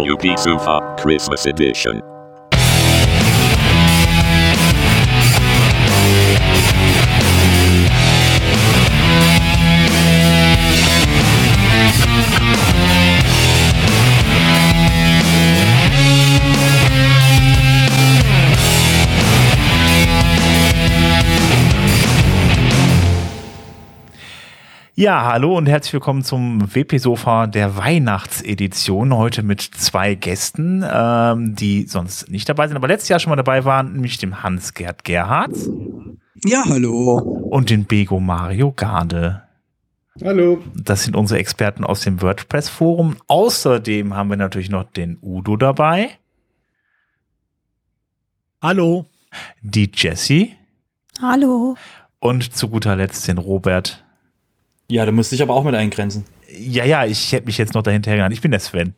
WP Sofa Christmas Edition. Ja, hallo und herzlich willkommen zum WP-Sofa der Weihnachtsedition. Heute mit zwei Gästen, ähm, die sonst nicht dabei sind, aber letztes Jahr schon mal dabei waren, nämlich dem Hans-Gerd Gerhards. Ja, hallo. Und den Bego Mario Garde. Hallo. Das sind unsere Experten aus dem WordPress-Forum. Außerdem haben wir natürlich noch den Udo dabei. Hallo. Die Jessie. Hallo. Und zu guter Letzt den Robert. Ja, du musst dich aber auch mit eingrenzen. Ja, ja, ich hätte mich jetzt noch dahinter gegangen. Ich bin der Sven.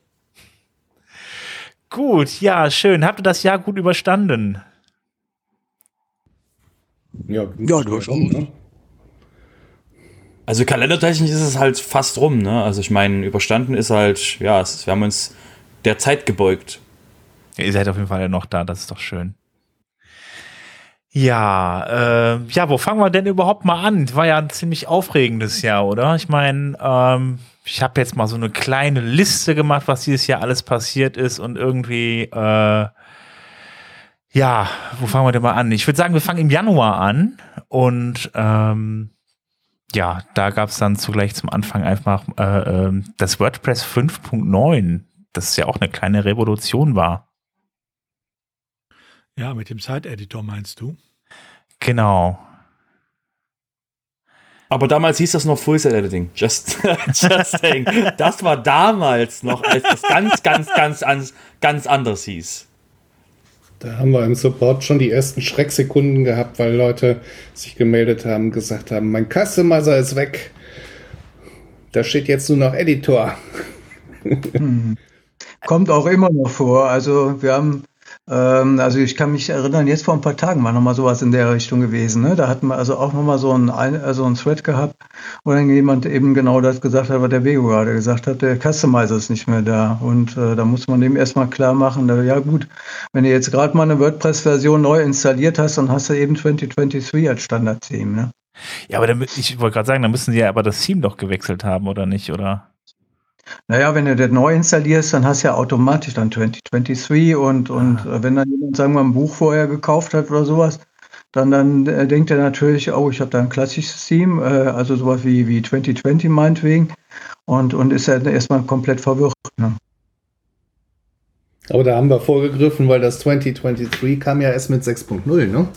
Gut, ja, schön. Habt ihr das Jahr gut überstanden? Ja, Ja, durchaus. Ne? Also kalendertechnisch ist es halt fast rum, ne? Also ich meine, überstanden ist halt, ja, es, wir haben uns der Zeit gebeugt. Ja, ihr seid auf jeden Fall ja noch da, das ist doch schön. Ja, äh, ja, wo fangen wir denn überhaupt mal an? War ja ein ziemlich aufregendes Jahr, oder? Ich meine, ähm, ich habe jetzt mal so eine kleine Liste gemacht, was dieses Jahr alles passiert ist und irgendwie, äh, ja, wo fangen wir denn mal an? Ich würde sagen, wir fangen im Januar an und ähm, ja, da gab es dann zugleich zum Anfang einfach äh, äh, das WordPress 5.9, das ja auch eine kleine Revolution war. Ja, mit dem Site-Editor meinst du? Genau. Aber damals hieß das noch Full Set Editing. Just, just saying. Das war damals noch, als das ganz, ganz, ganz, ganz, ganz anders hieß. Da haben wir im Support schon die ersten Schrecksekunden gehabt, weil Leute sich gemeldet haben, gesagt haben, mein Customizer ist weg. Da steht jetzt nur noch Editor. Kommt auch immer noch vor. Also wir haben, ähm, also ich kann mich erinnern, jetzt vor ein paar Tagen war nochmal sowas in der Richtung gewesen. Ne? Da hatten wir also auch nochmal so ein, ein, so ein Thread gehabt, wo dann jemand eben genau das gesagt hat, was der Bego gerade gesagt hat, der Customizer ist nicht mehr da. Und äh, da muss man dem erstmal klar machen, da, ja gut, wenn du jetzt gerade mal eine WordPress-Version neu installiert hast, dann hast du eben 2023 als Standard-Theme. Ne? Ja, aber damit, ich wollte gerade sagen, da müssen sie ja aber das Theme doch gewechselt haben, oder nicht? Oder? Naja, wenn du das neu installierst, dann hast du ja automatisch dann 2023 und, und äh, wenn dann jemand, sagen wir, ein Buch vorher gekauft hat oder sowas, dann, dann äh, denkt er natürlich, oh, ich habe da ein klassisches Theme, äh, also sowas wie, wie 2020 meinetwegen und, und ist dann erstmal komplett verwirrt. Ne? Aber da haben wir vorgegriffen, weil das 2023 kam ja erst mit 6.0, ne?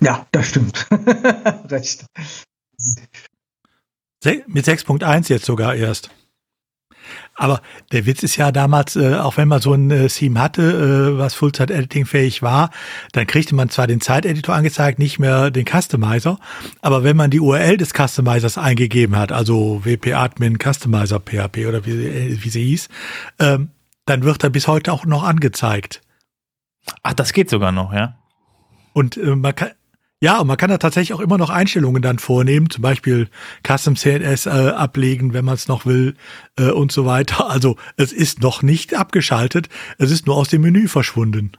Ja, das stimmt. Recht. Se mit 6.1 jetzt sogar erst. Aber der Witz ist ja damals, äh, auch wenn man so ein äh, Theme hatte, äh, was Full-Zeit-Editing fähig war, dann kriegte man zwar den Zeiteditor angezeigt, nicht mehr den Customizer, aber wenn man die URL des Customizers eingegeben hat, also wp-admin Customizer PHP oder wie, äh, wie sie hieß, ähm, dann wird er bis heute auch noch angezeigt. Ach, das geht sogar noch, ja. Und äh, man kann, ja, und man kann da tatsächlich auch immer noch Einstellungen dann vornehmen, zum Beispiel Custom CNS äh, ablegen, wenn man es noch will äh, und so weiter. Also es ist noch nicht abgeschaltet, es ist nur aus dem Menü verschwunden.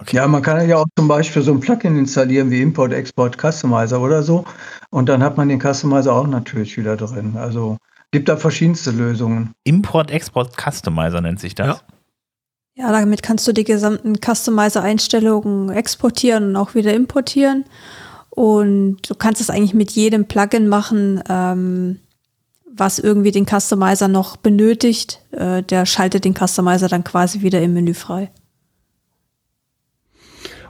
Okay. Ja, man kann ja auch zum Beispiel so ein Plugin installieren wie Import, Export, Customizer oder so. Und dann hat man den Customizer auch natürlich wieder drin. Also gibt da verschiedenste Lösungen. Import, Export, Customizer nennt sich das. Ja. Ja, damit kannst du die gesamten Customizer-Einstellungen exportieren und auch wieder importieren. Und du kannst es eigentlich mit jedem Plugin machen, ähm, was irgendwie den Customizer noch benötigt. Äh, der schaltet den Customizer dann quasi wieder im Menü frei.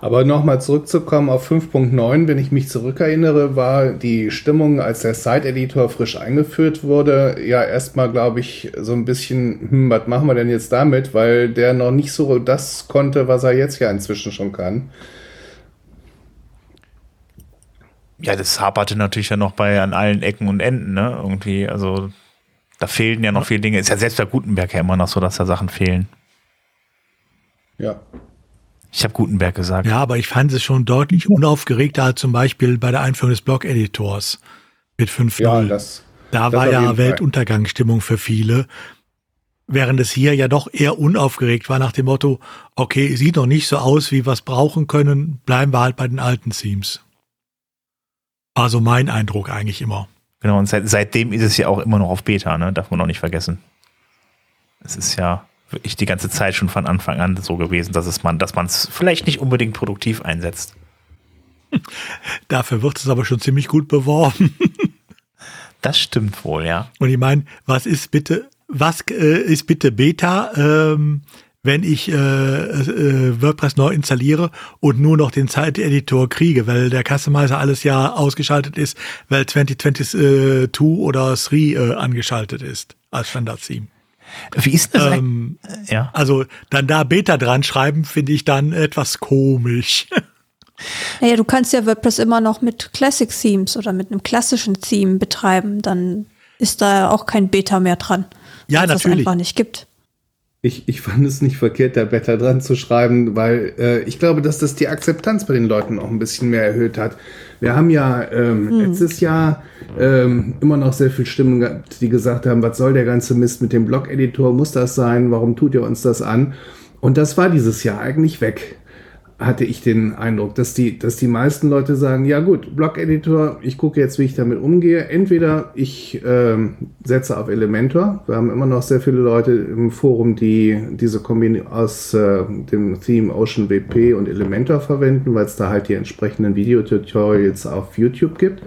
Aber nochmal zurückzukommen auf 5.9, wenn ich mich zurückerinnere, war die Stimmung, als der Site-Editor frisch eingeführt wurde, ja erstmal, glaube ich, so ein bisschen, hm, was machen wir denn jetzt damit? Weil der noch nicht so das konnte, was er jetzt ja inzwischen schon kann. Ja, das haperte natürlich ja noch bei an allen Ecken und Enden, ne? Irgendwie, also da fehlen ja noch viele Dinge. Ist ja selbst bei Gutenberg ja immer noch so, dass da Sachen fehlen. Ja. Ich habe Gutenberg gesagt. Ja, aber ich fand es schon deutlich unaufgeregter als zum Beispiel bei der Einführung des Blog-Editors mit 5.0. Ja, das. da das war ja. Weltuntergangsstimmung für viele. Während es hier ja doch eher unaufgeregt war nach dem Motto, okay, sieht noch nicht so aus, wie wir es brauchen können, bleiben wir halt bei den alten Themes. Also mein Eindruck eigentlich immer. Genau, und seit, seitdem ist es ja auch immer noch auf Beta, ne? Darf man auch nicht vergessen. Es ist ja wirklich die ganze Zeit schon von Anfang an so gewesen, dass es man, dass man es vielleicht nicht unbedingt produktiv einsetzt. Dafür wird es aber schon ziemlich gut beworben. Das stimmt wohl, ja. Und ich meine, was ist bitte, was äh, ist bitte Beta, ähm, wenn ich äh, äh, WordPress neu installiere und nur noch den Zeiteditor kriege, weil der Customizer alles ja ausgeschaltet ist, weil 2022 oder 3 äh, angeschaltet ist als Standard-Theme. Wie ist das? Ähm, ja. Also dann da Beta dran schreiben, finde ich dann etwas komisch. Naja, du kannst ja WordPress immer noch mit Classic Themes oder mit einem klassischen Theme betreiben. Dann ist da auch kein Beta mehr dran. Ja, weil es das natürlich. einfach nicht gibt. Ich, ich fand es nicht verkehrt, da Beta dran zu schreiben, weil äh, ich glaube, dass das die Akzeptanz bei den Leuten auch ein bisschen mehr erhöht hat. Wir haben ja ähm, letztes Jahr ähm, immer noch sehr viel Stimmen gehabt, die gesagt haben, was soll der ganze Mist mit dem Blog-Editor? Muss das sein? Warum tut ihr uns das an? Und das war dieses Jahr eigentlich weg hatte ich den Eindruck, dass die, dass die meisten Leute sagen, ja gut, Blog-Editor, ich gucke jetzt, wie ich damit umgehe. Entweder ich ähm, setze auf Elementor. Wir haben immer noch sehr viele Leute im Forum, die diese Kombi aus äh, dem Theme Ocean WP und Elementor verwenden, weil es da halt die entsprechenden Videotutorials auf YouTube gibt.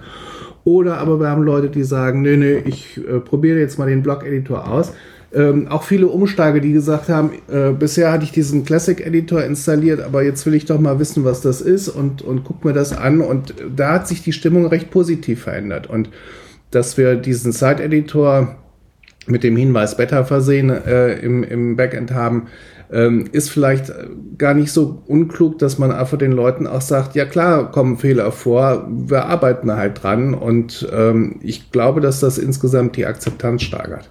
Oder aber wir haben Leute, die sagen, nee, nee, ich äh, probiere jetzt mal den Blog-Editor aus. Ähm, auch viele Umsteiger, die gesagt haben, äh, bisher hatte ich diesen Classic Editor installiert, aber jetzt will ich doch mal wissen, was das ist und, und guck mir das an. Und da hat sich die Stimmung recht positiv verändert. Und dass wir diesen Site Editor mit dem Hinweis Beta versehen äh, im, im Backend haben, ähm, ist vielleicht gar nicht so unklug, dass man einfach den Leuten auch sagt, ja klar, kommen Fehler vor, wir arbeiten halt dran und ähm, ich glaube, dass das insgesamt die Akzeptanz steigert.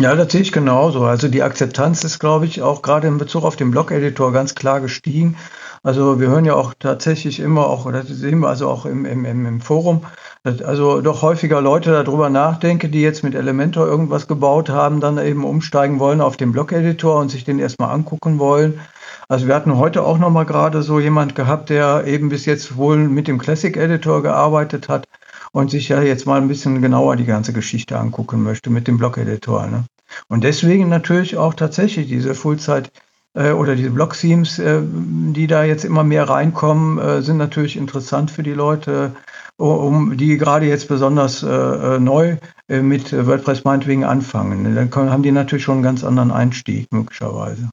Ja, das sehe ich genauso. Also die Akzeptanz ist, glaube ich, auch gerade in Bezug auf den Blog-Editor ganz klar gestiegen. Also wir hören ja auch tatsächlich immer, auch oder sehen wir also auch im, im, im Forum, dass also doch häufiger Leute darüber nachdenken, die jetzt mit Elementor irgendwas gebaut haben, dann eben umsteigen wollen auf den Blog-Editor und sich den erstmal angucken wollen. Also wir hatten heute auch nochmal gerade so jemand gehabt, der eben bis jetzt wohl mit dem Classic Editor gearbeitet hat und sich ja jetzt mal ein bisschen genauer die ganze Geschichte angucken möchte mit dem Blog-Editor. Ne? Und deswegen natürlich auch tatsächlich diese Fullzeit- äh, oder diese Blog-Themes, äh, die da jetzt immer mehr reinkommen, äh, sind natürlich interessant für die Leute, um die gerade jetzt besonders äh, äh, neu äh, mit WordPress meinetwegen anfangen. Dann können, haben die natürlich schon einen ganz anderen Einstieg möglicherweise.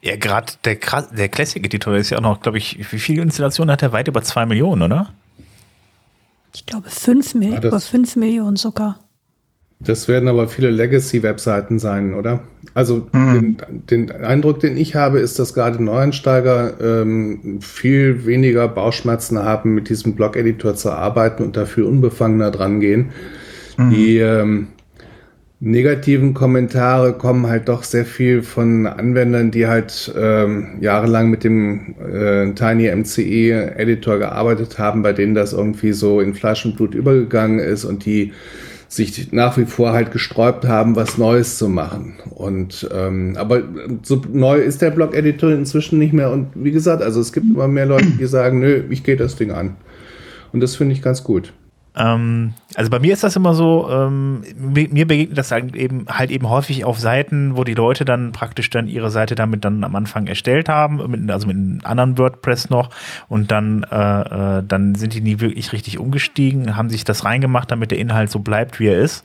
Ja, gerade der, der Classic-Editor ist ja auch noch, glaube ich, wie viele Installationen hat er? Weit über zwei Millionen, oder? Ich glaube, fünf Mil Ah, das- über fünf Millionen sogar. Das werden aber viele Legacy-Webseiten sein, oder? Also den, den Eindruck, den ich habe, ist, dass gerade Neueinsteiger ähm, viel weniger Bauchschmerzen haben, mit diesem Blog-Editor zu arbeiten und dafür unbefangener dran gehen. Die ähm, negativen Kommentare kommen halt doch sehr viel von Anwendern, die halt ähm, jahrelang mit dem äh, Tiny MCE Editor gearbeitet haben, bei denen das irgendwie so in Fleisch und Blut übergegangen ist und die sich nach wie vor halt gesträubt haben, was Neues zu machen. Und ähm, aber so neu ist der Blog-Editor inzwischen nicht mehr. Und wie gesagt, also es gibt immer mehr Leute, die sagen, nö, ich gehe das Ding an. Und das finde ich ganz gut. Ähm, also bei mir ist das immer so, ähm, mir begegnet das halt eben, halt eben häufig auf Seiten, wo die Leute dann praktisch dann ihre Seite damit dann am Anfang erstellt haben, mit, also mit einem anderen WordPress noch. Und dann, äh, äh, dann sind die nie wirklich richtig umgestiegen, haben sich das reingemacht, damit der Inhalt so bleibt, wie er ist.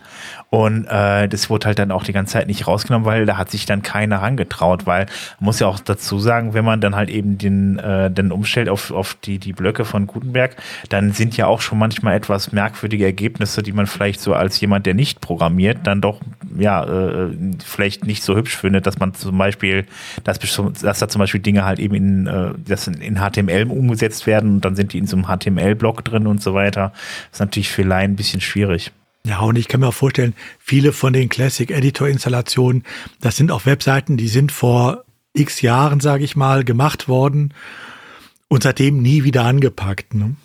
Und äh, das wurde halt dann auch die ganze Zeit nicht rausgenommen, weil da hat sich dann keiner rangetraut, weil man muss ja auch dazu sagen, wenn man dann halt eben den, äh, dann umstellt auf, auf die, die Blöcke von Gutenberg, dann sind ja auch schon manchmal etwas merkwürdige Ergebnisse, die man vielleicht so als jemand, der nicht programmiert, dann doch ja äh, vielleicht nicht so hübsch findet, dass man zum Beispiel, dass, dass da zum Beispiel Dinge halt eben in, äh, das in, HTML umgesetzt werden und dann sind die in so einem HTML-Block drin und so weiter. Das ist natürlich für Laien ein bisschen schwierig. Ja, und ich kann mir auch vorstellen, viele von den Classic Editor Installationen, das sind auch Webseiten, die sind vor x Jahren, sage ich mal, gemacht worden und seitdem nie wieder angepackt. Ne?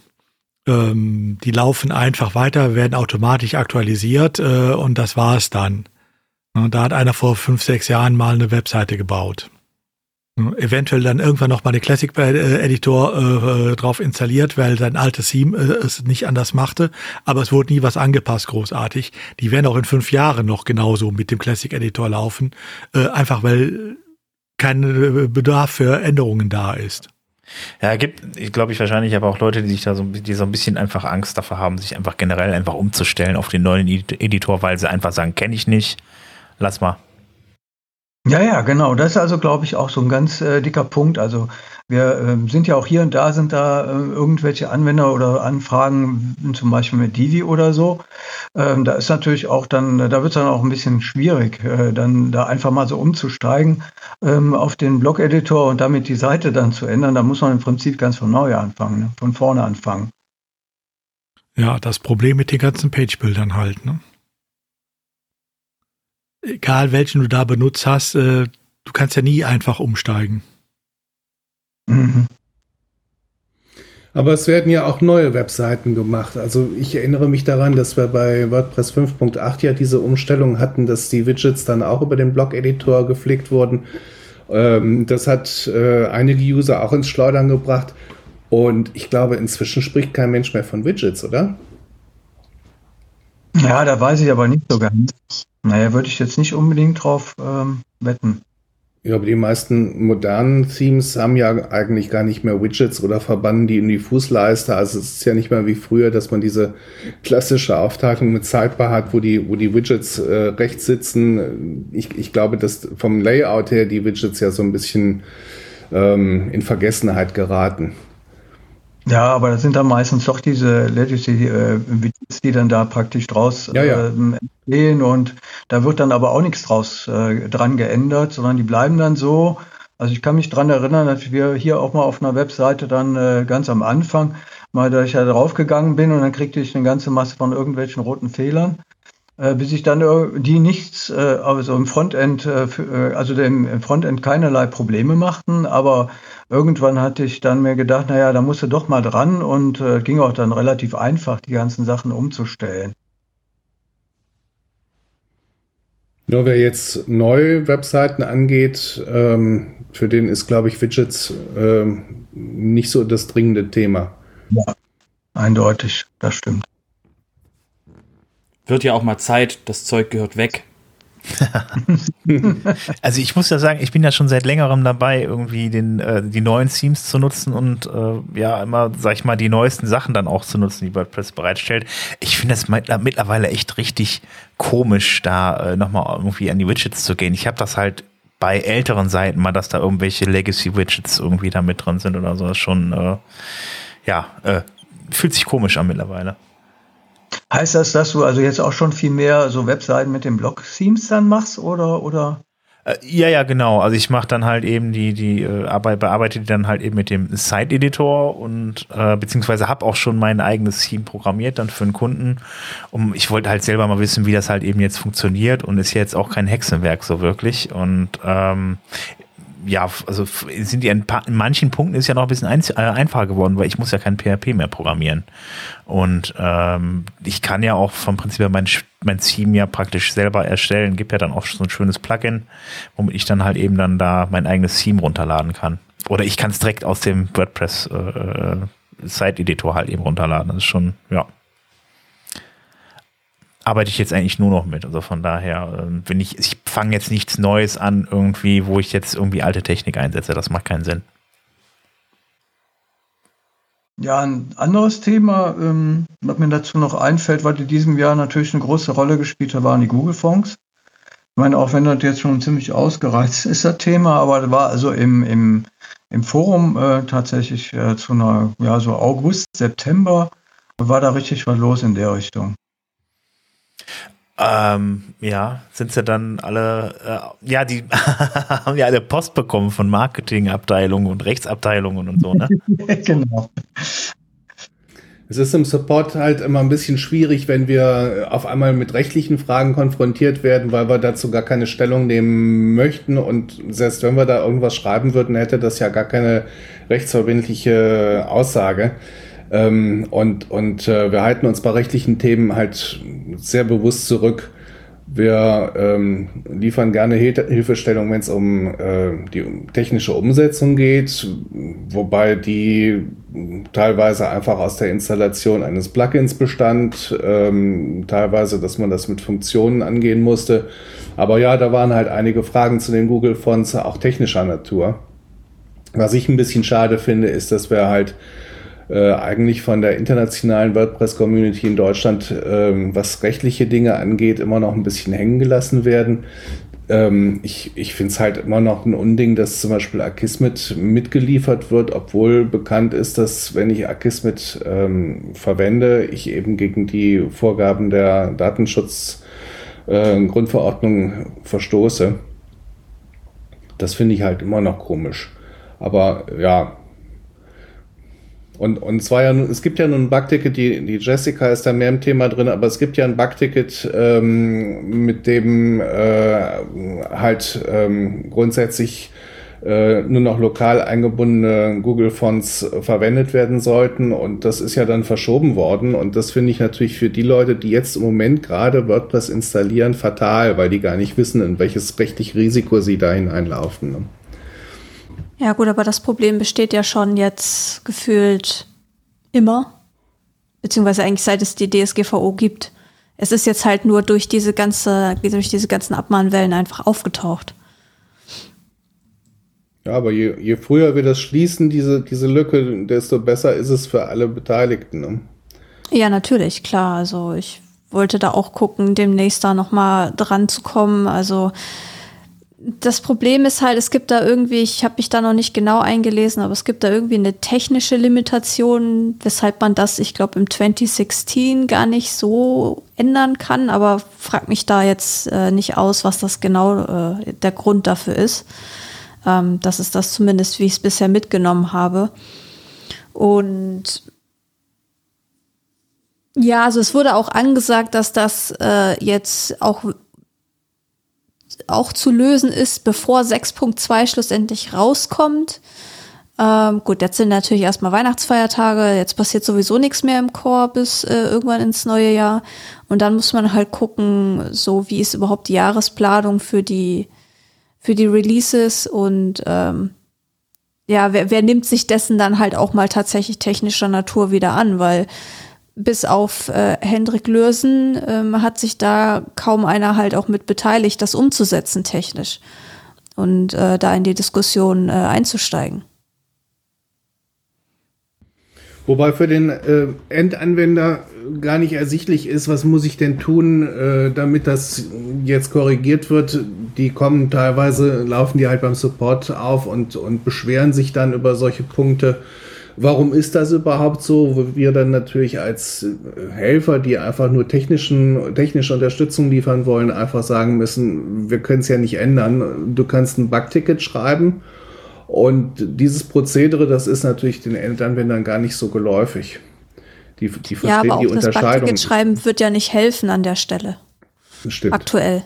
Ähm, die laufen einfach weiter, werden automatisch aktualisiert äh, und das war es dann. Und da hat einer vor fünf, sechs Jahren mal eine Webseite gebaut. Eventuell dann irgendwann noch mal den Classic Editor äh, drauf installiert, weil sein altes Theme äh, es nicht anders machte. Aber es wurde nie was angepasst, großartig. Die werden auch in fünf Jahren noch genauso mit dem Classic Editor laufen. Äh, einfach weil kein äh, Bedarf für Änderungen da ist. Ja, gibt, glaube ich wahrscheinlich aber auch Leute, die sich da so, die so ein bisschen einfach Angst davor haben, sich einfach generell einfach umzustellen auf den neuen Editor, weil sie einfach sagen, kenne ich nicht, lass mal. Ja, ja, genau. Das ist also, glaube ich, auch so ein ganz äh, dicker Punkt. Also wir ähm, sind ja auch hier und da sind da äh, irgendwelche Anwender oder Anfragen, zum Beispiel mit Divi oder so. Ähm, da ist natürlich auch dann, da wird es dann auch ein bisschen schwierig, äh, dann da einfach mal so umzusteigen ähm, auf den Blog-Editor und damit die Seite dann zu ändern. Da muss man im Prinzip ganz von neu anfangen, ne? von vorne anfangen. Ja, das Problem mit den ganzen Page-Bildern halt, ne? egal welchen du da benutzt hast, äh, du kannst ja nie einfach umsteigen. Mhm. Aber es werden ja auch neue Webseiten gemacht. Also ich erinnere mich daran, dass wir bei WordPress 5.8 ja diese Umstellung hatten, dass die Widgets dann auch über den Blog-Editor gepflegt wurden. Ähm, das hat äh, einige User auch ins Schleudern gebracht. Und ich glaube, inzwischen spricht kein Mensch mehr von Widgets, oder? Ja, da weiß ich aber nicht so ganz. Naja, würde ich jetzt nicht unbedingt drauf ähm, wetten. Ja, aber die meisten modernen Themes haben ja eigentlich gar nicht mehr Widgets oder verbannen die in die Fußleiste. Also es ist ja nicht mehr wie früher, dass man diese klassische Aufteilung mit Sidebar hat, wo die, wo die Widgets äh, rechts sitzen. Ich, ich glaube, dass vom Layout her die Widgets ja so ein bisschen ähm, in Vergessenheit geraten. Ja, aber das sind dann meistens doch diese Legacy äh, die dann da praktisch draus ja, ja. Äh, entstehen und da wird dann aber auch nichts draus äh, dran geändert, sondern die bleiben dann so. Also ich kann mich dran erinnern, dass wir hier auch mal auf einer Webseite dann äh, ganz am Anfang mal, da ich ja draufgegangen bin und dann kriegte ich eine ganze Masse von irgendwelchen roten Fehlern bis ich dann äh, die nichts, äh, also im Frontend, für, also dem Frontend keinerlei Probleme machten, aber irgendwann hatte ich dann mir gedacht, naja, da musst du doch mal dran und äh, ging auch dann relativ einfach, die ganzen Sachen umzustellen. Nur wer jetzt neue Webseiten angeht, ähm, für den ist, glaube ich, Widgets ähm, nicht so das dringende Thema. Ja, eindeutig, das stimmt. Wird ja auch mal Zeit, das Zeug gehört weg. also ich muss ja sagen, ich bin ja schon seit längerem dabei, irgendwie den, äh, die neuen Themes zu nutzen und äh, ja, immer, sag ich mal, die neuesten Sachen dann auch zu nutzen, die WordPress bereitstellt. Ich finde es mittlerweile echt richtig komisch, da äh, nochmal irgendwie an die Widgets zu gehen. Ich habe das halt bei älteren Seiten mal, dass da irgendwelche Legacy-Widgets irgendwie da mit drin sind oder so. Das ist schon, äh, ja, äh, fühlt sich komisch an mittlerweile. Heißt das, dass du also jetzt auch schon viel mehr so Webseiten mit den Blog-Themes dann machst oder, oder? Äh, ja, ja, genau. Also ich mache dann halt eben die, die äh, Arbeit, bearbeite die dann halt eben mit dem Site-Editor und äh, beziehungsweise habe auch schon mein eigenes Theme programmiert dann für einen Kunden. Um, ich wollte halt selber mal wissen, wie das halt eben jetzt funktioniert und ist jetzt auch kein Hexenwerk so wirklich. Und ähm, ja, also sind die in, in, manchen Punkten ist ja noch ein bisschen ein, äh, einfacher geworden, weil ich muss ja kein PHP mehr programmieren. Und ähm, ich kann ja auch vom Prinzip her mein, mein Theme ja praktisch selber erstellen. Gibt ja dann auch so ein schönes Plugin, womit ich dann halt eben dann da mein eigenes Theme runterladen kann. Oder ich kann es direkt aus dem WordPress äh, äh, Site-Editor halt eben runterladen. Das ist schon, ja arbeite ich jetzt eigentlich nur noch mit. Also von daher, ähm, ich, ich fange jetzt nichts Neues an, irgendwie, wo ich jetzt irgendwie alte Technik einsetze. Das macht keinen Sinn. Ja, ein anderes Thema, ähm, was mir dazu noch einfällt, was in diesem Jahr natürlich eine große Rolle gespielt hat, waren die Google-Fonds. Ich meine, auch wenn das jetzt schon ziemlich ausgereizt ist, das Thema, aber das war also im, im, im Forum äh, tatsächlich äh, zu einer, ja, so August, September, war da richtig was los in der Richtung. Ähm, ja, sind sie dann alle, äh, ja, die haben ja alle Post bekommen von Marketingabteilungen und Rechtsabteilungen und so, ne? genau. Es ist im Support halt immer ein bisschen schwierig, wenn wir auf einmal mit rechtlichen Fragen konfrontiert werden, weil wir dazu gar keine Stellung nehmen möchten. Und selbst wenn wir da irgendwas schreiben würden, hätte das ja gar keine rechtsverbindliche Aussage. Ähm, und und äh, wir halten uns bei rechtlichen Themen halt sehr bewusst zurück. Wir ähm, liefern gerne Hilfestellung, wenn es um äh, die technische Umsetzung geht, wobei die teilweise einfach aus der Installation eines Plugins bestand, ähm, teilweise, dass man das mit Funktionen angehen musste. Aber ja, da waren halt einige Fragen zu den Google Fonts, auch technischer Natur. Was ich ein bisschen schade finde, ist, dass wir halt äh, eigentlich von der internationalen WordPress-Community in Deutschland, ähm, was rechtliche Dinge angeht, immer noch ein bisschen hängen gelassen werden. Ähm, ich ich finde es halt immer noch ein Unding, dass zum Beispiel Akismet mitgeliefert wird, obwohl bekannt ist, dass wenn ich Akismet ähm, verwende, ich eben gegen die Vorgaben der Datenschutzgrundverordnung äh, verstoße. Das finde ich halt immer noch komisch. Aber ja, und, und zwar ja, es gibt ja nun ein Bugticket, die, die Jessica ist da mehr im Thema drin, aber es gibt ja ein Bugticket, ähm, mit dem äh, halt ähm, grundsätzlich äh, nur noch lokal eingebundene Google-Fonts verwendet werden sollten. Und das ist ja dann verschoben worden. Und das finde ich natürlich für die Leute, die jetzt im Moment gerade WordPress installieren, fatal, weil die gar nicht wissen, in welches rechtliche Risiko sie da hineinlaufen. Ja gut, aber das Problem besteht ja schon jetzt gefühlt immer, beziehungsweise eigentlich seit es die DSGVO gibt. Es ist jetzt halt nur durch diese ganze, durch diese ganzen Abmahnwellen einfach aufgetaucht. Ja, aber je, je früher wir das schließen, diese, diese Lücke, desto besser ist es für alle Beteiligten. Ne? Ja, natürlich, klar. Also ich wollte da auch gucken, demnächst da nochmal dran zu kommen. Also das Problem ist halt, es gibt da irgendwie, ich habe mich da noch nicht genau eingelesen, aber es gibt da irgendwie eine technische Limitation, weshalb man das, ich glaube, im 2016 gar nicht so ändern kann, aber frag mich da jetzt äh, nicht aus, was das genau äh, der Grund dafür ist. Ähm, das ist das zumindest, wie ich es bisher mitgenommen habe. Und ja, also es wurde auch angesagt, dass das äh, jetzt auch auch zu lösen ist, bevor 6.2 schlussendlich rauskommt. Ähm, gut, jetzt sind natürlich erstmal Weihnachtsfeiertage, jetzt passiert sowieso nichts mehr im Chor bis äh, irgendwann ins neue Jahr. Und dann muss man halt gucken, so wie ist überhaupt die Jahresplanung für die, für die Releases und ähm, ja, wer, wer nimmt sich dessen dann halt auch mal tatsächlich technischer Natur wieder an, weil bis auf äh, Hendrik Lürsen ähm, hat sich da kaum einer halt auch mit beteiligt, das umzusetzen technisch und äh, da in die Diskussion äh, einzusteigen. Wobei für den äh, Endanwender gar nicht ersichtlich ist, was muss ich denn tun, äh, damit das jetzt korrigiert wird. Die kommen teilweise, laufen die halt beim Support auf und, und beschweren sich dann über solche Punkte. Warum ist das überhaupt so? Wo wir dann natürlich als äh, Helfer, die einfach nur technischen, technische Unterstützung liefern wollen, einfach sagen müssen, wir können es ja nicht ändern. Du kannst ein Bugticket schreiben und dieses Prozedere, das ist natürlich den Endanwendern gar nicht so geläufig. Die, die verstehen ja, aber auch die das Bugticket schreiben wird ja nicht helfen an der Stelle. Stimmt. Aktuell.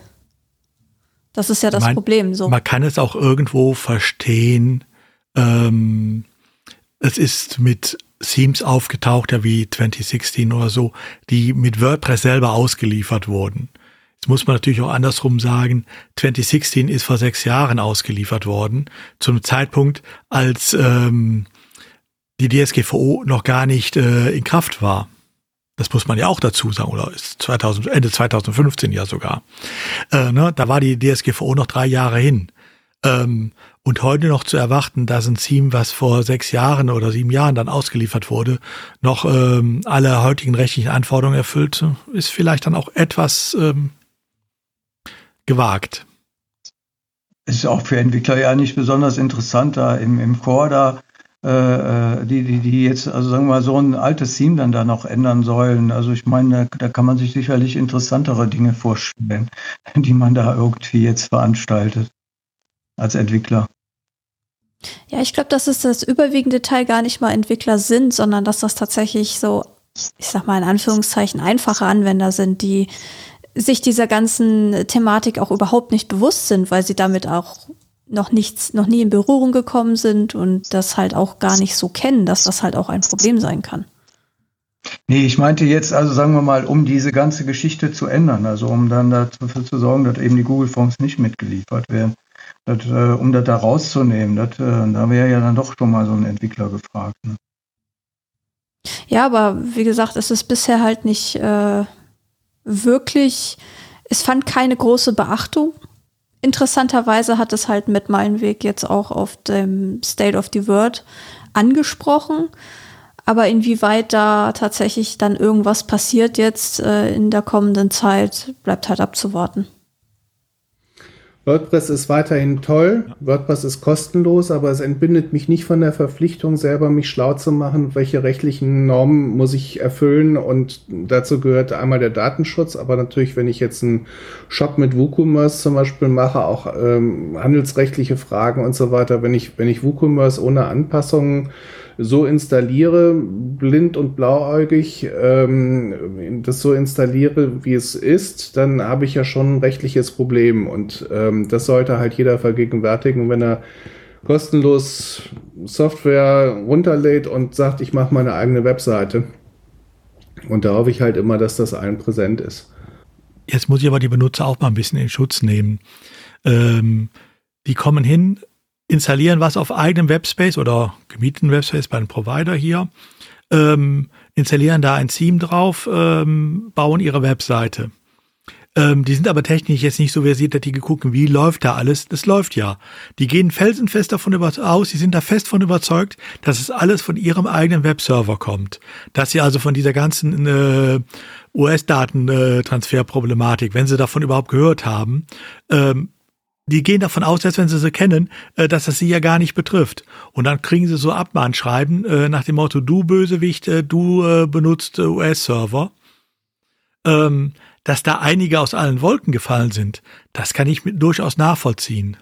Das ist ja das man, Problem. So. Man kann es auch irgendwo verstehen, ähm, es ist mit Themes aufgetaucht, ja wie 2016 oder so, die mit WordPress selber ausgeliefert wurden. Jetzt muss man natürlich auch andersrum sagen, 2016 ist vor sechs Jahren ausgeliefert worden, zum Zeitpunkt, als ähm, die DSGVO noch gar nicht äh, in Kraft war. Das muss man ja auch dazu sagen, oder ist 2000, Ende 2015 ja sogar. Äh, ne, da war die DSGVO noch drei Jahre hin. Ähm, und heute noch zu erwarten, dass ein Team, was vor sechs Jahren oder sieben Jahren dann ausgeliefert wurde, noch ähm, alle heutigen rechtlichen Anforderungen erfüllt, ist vielleicht dann auch etwas ähm, gewagt. Ist auch für Entwickler ja nicht besonders interessant, da im, im Core da äh, äh, die, die, die jetzt, also sagen wir mal, so ein altes Theme dann da noch ändern sollen. Also ich meine, da, da kann man sich sicherlich interessantere Dinge vorstellen, die man da irgendwie jetzt veranstaltet als Entwickler. Ja, ich glaube, dass es das überwiegende Teil gar nicht mal Entwickler sind, sondern dass das tatsächlich so, ich sag mal in Anführungszeichen, einfache Anwender sind, die sich dieser ganzen Thematik auch überhaupt nicht bewusst sind, weil sie damit auch noch nichts, noch nie in Berührung gekommen sind und das halt auch gar nicht so kennen, dass das halt auch ein Problem sein kann. Nee, ich meinte jetzt, also sagen wir mal, um diese ganze Geschichte zu ändern, also um dann dafür zu sorgen, dass eben die Google-Fonds nicht mitgeliefert werden, das, äh, um das da rauszunehmen, das, äh, da wäre ja dann doch schon mal so ein Entwickler gefragt. Ne? Ja, aber wie gesagt, es ist bisher halt nicht äh, wirklich, es fand keine große Beachtung. Interessanterweise hat es halt mit Meilenweg jetzt auch auf dem State of the World angesprochen. Aber inwieweit da tatsächlich dann irgendwas passiert jetzt äh, in der kommenden Zeit, bleibt halt abzuwarten. WordPress ist weiterhin toll. WordPress ist kostenlos, aber es entbindet mich nicht von der Verpflichtung, selber mich schlau zu machen, welche rechtlichen Normen muss ich erfüllen. Und dazu gehört einmal der Datenschutz, aber natürlich, wenn ich jetzt einen Shop mit WooCommerce zum Beispiel mache, auch ähm, handelsrechtliche Fragen und so weiter. Wenn ich, wenn ich WooCommerce ohne Anpassungen so installiere, blind und blauäugig, ähm, das so installiere, wie es ist, dann habe ich ja schon ein rechtliches Problem. Und ähm, das sollte halt jeder vergegenwärtigen, wenn er kostenlos Software runterlädt und sagt, ich mache meine eigene Webseite. Und da hoffe ich halt immer, dass das allen präsent ist. Jetzt muss ich aber die Benutzer auch mal ein bisschen in Schutz nehmen. Ähm, die kommen hin, installieren was auf eigenem Webspace oder gemieteten Webspace bei einem Provider hier, ähm, installieren da ein Theme drauf, ähm, bauen ihre Webseite. Ähm, die sind aber technisch jetzt nicht so versiert, dass die gucken, wie läuft da alles. Das läuft ja. Die gehen felsenfest davon aus, sie sind da fest von überzeugt, dass es alles von ihrem eigenen Webserver kommt. Dass sie also von dieser ganzen äh, US-Datentransferproblematik, wenn sie davon überhaupt gehört haben, ähm, die gehen davon aus, als wenn sie sie kennen, äh, dass das sie ja gar nicht betrifft. Und dann kriegen sie so Abmahnschreiben äh, nach dem Motto, du Bösewicht, äh, du benutzt US-Server. Ähm, dass da einige aus allen Wolken gefallen sind, das kann ich durchaus nachvollziehen.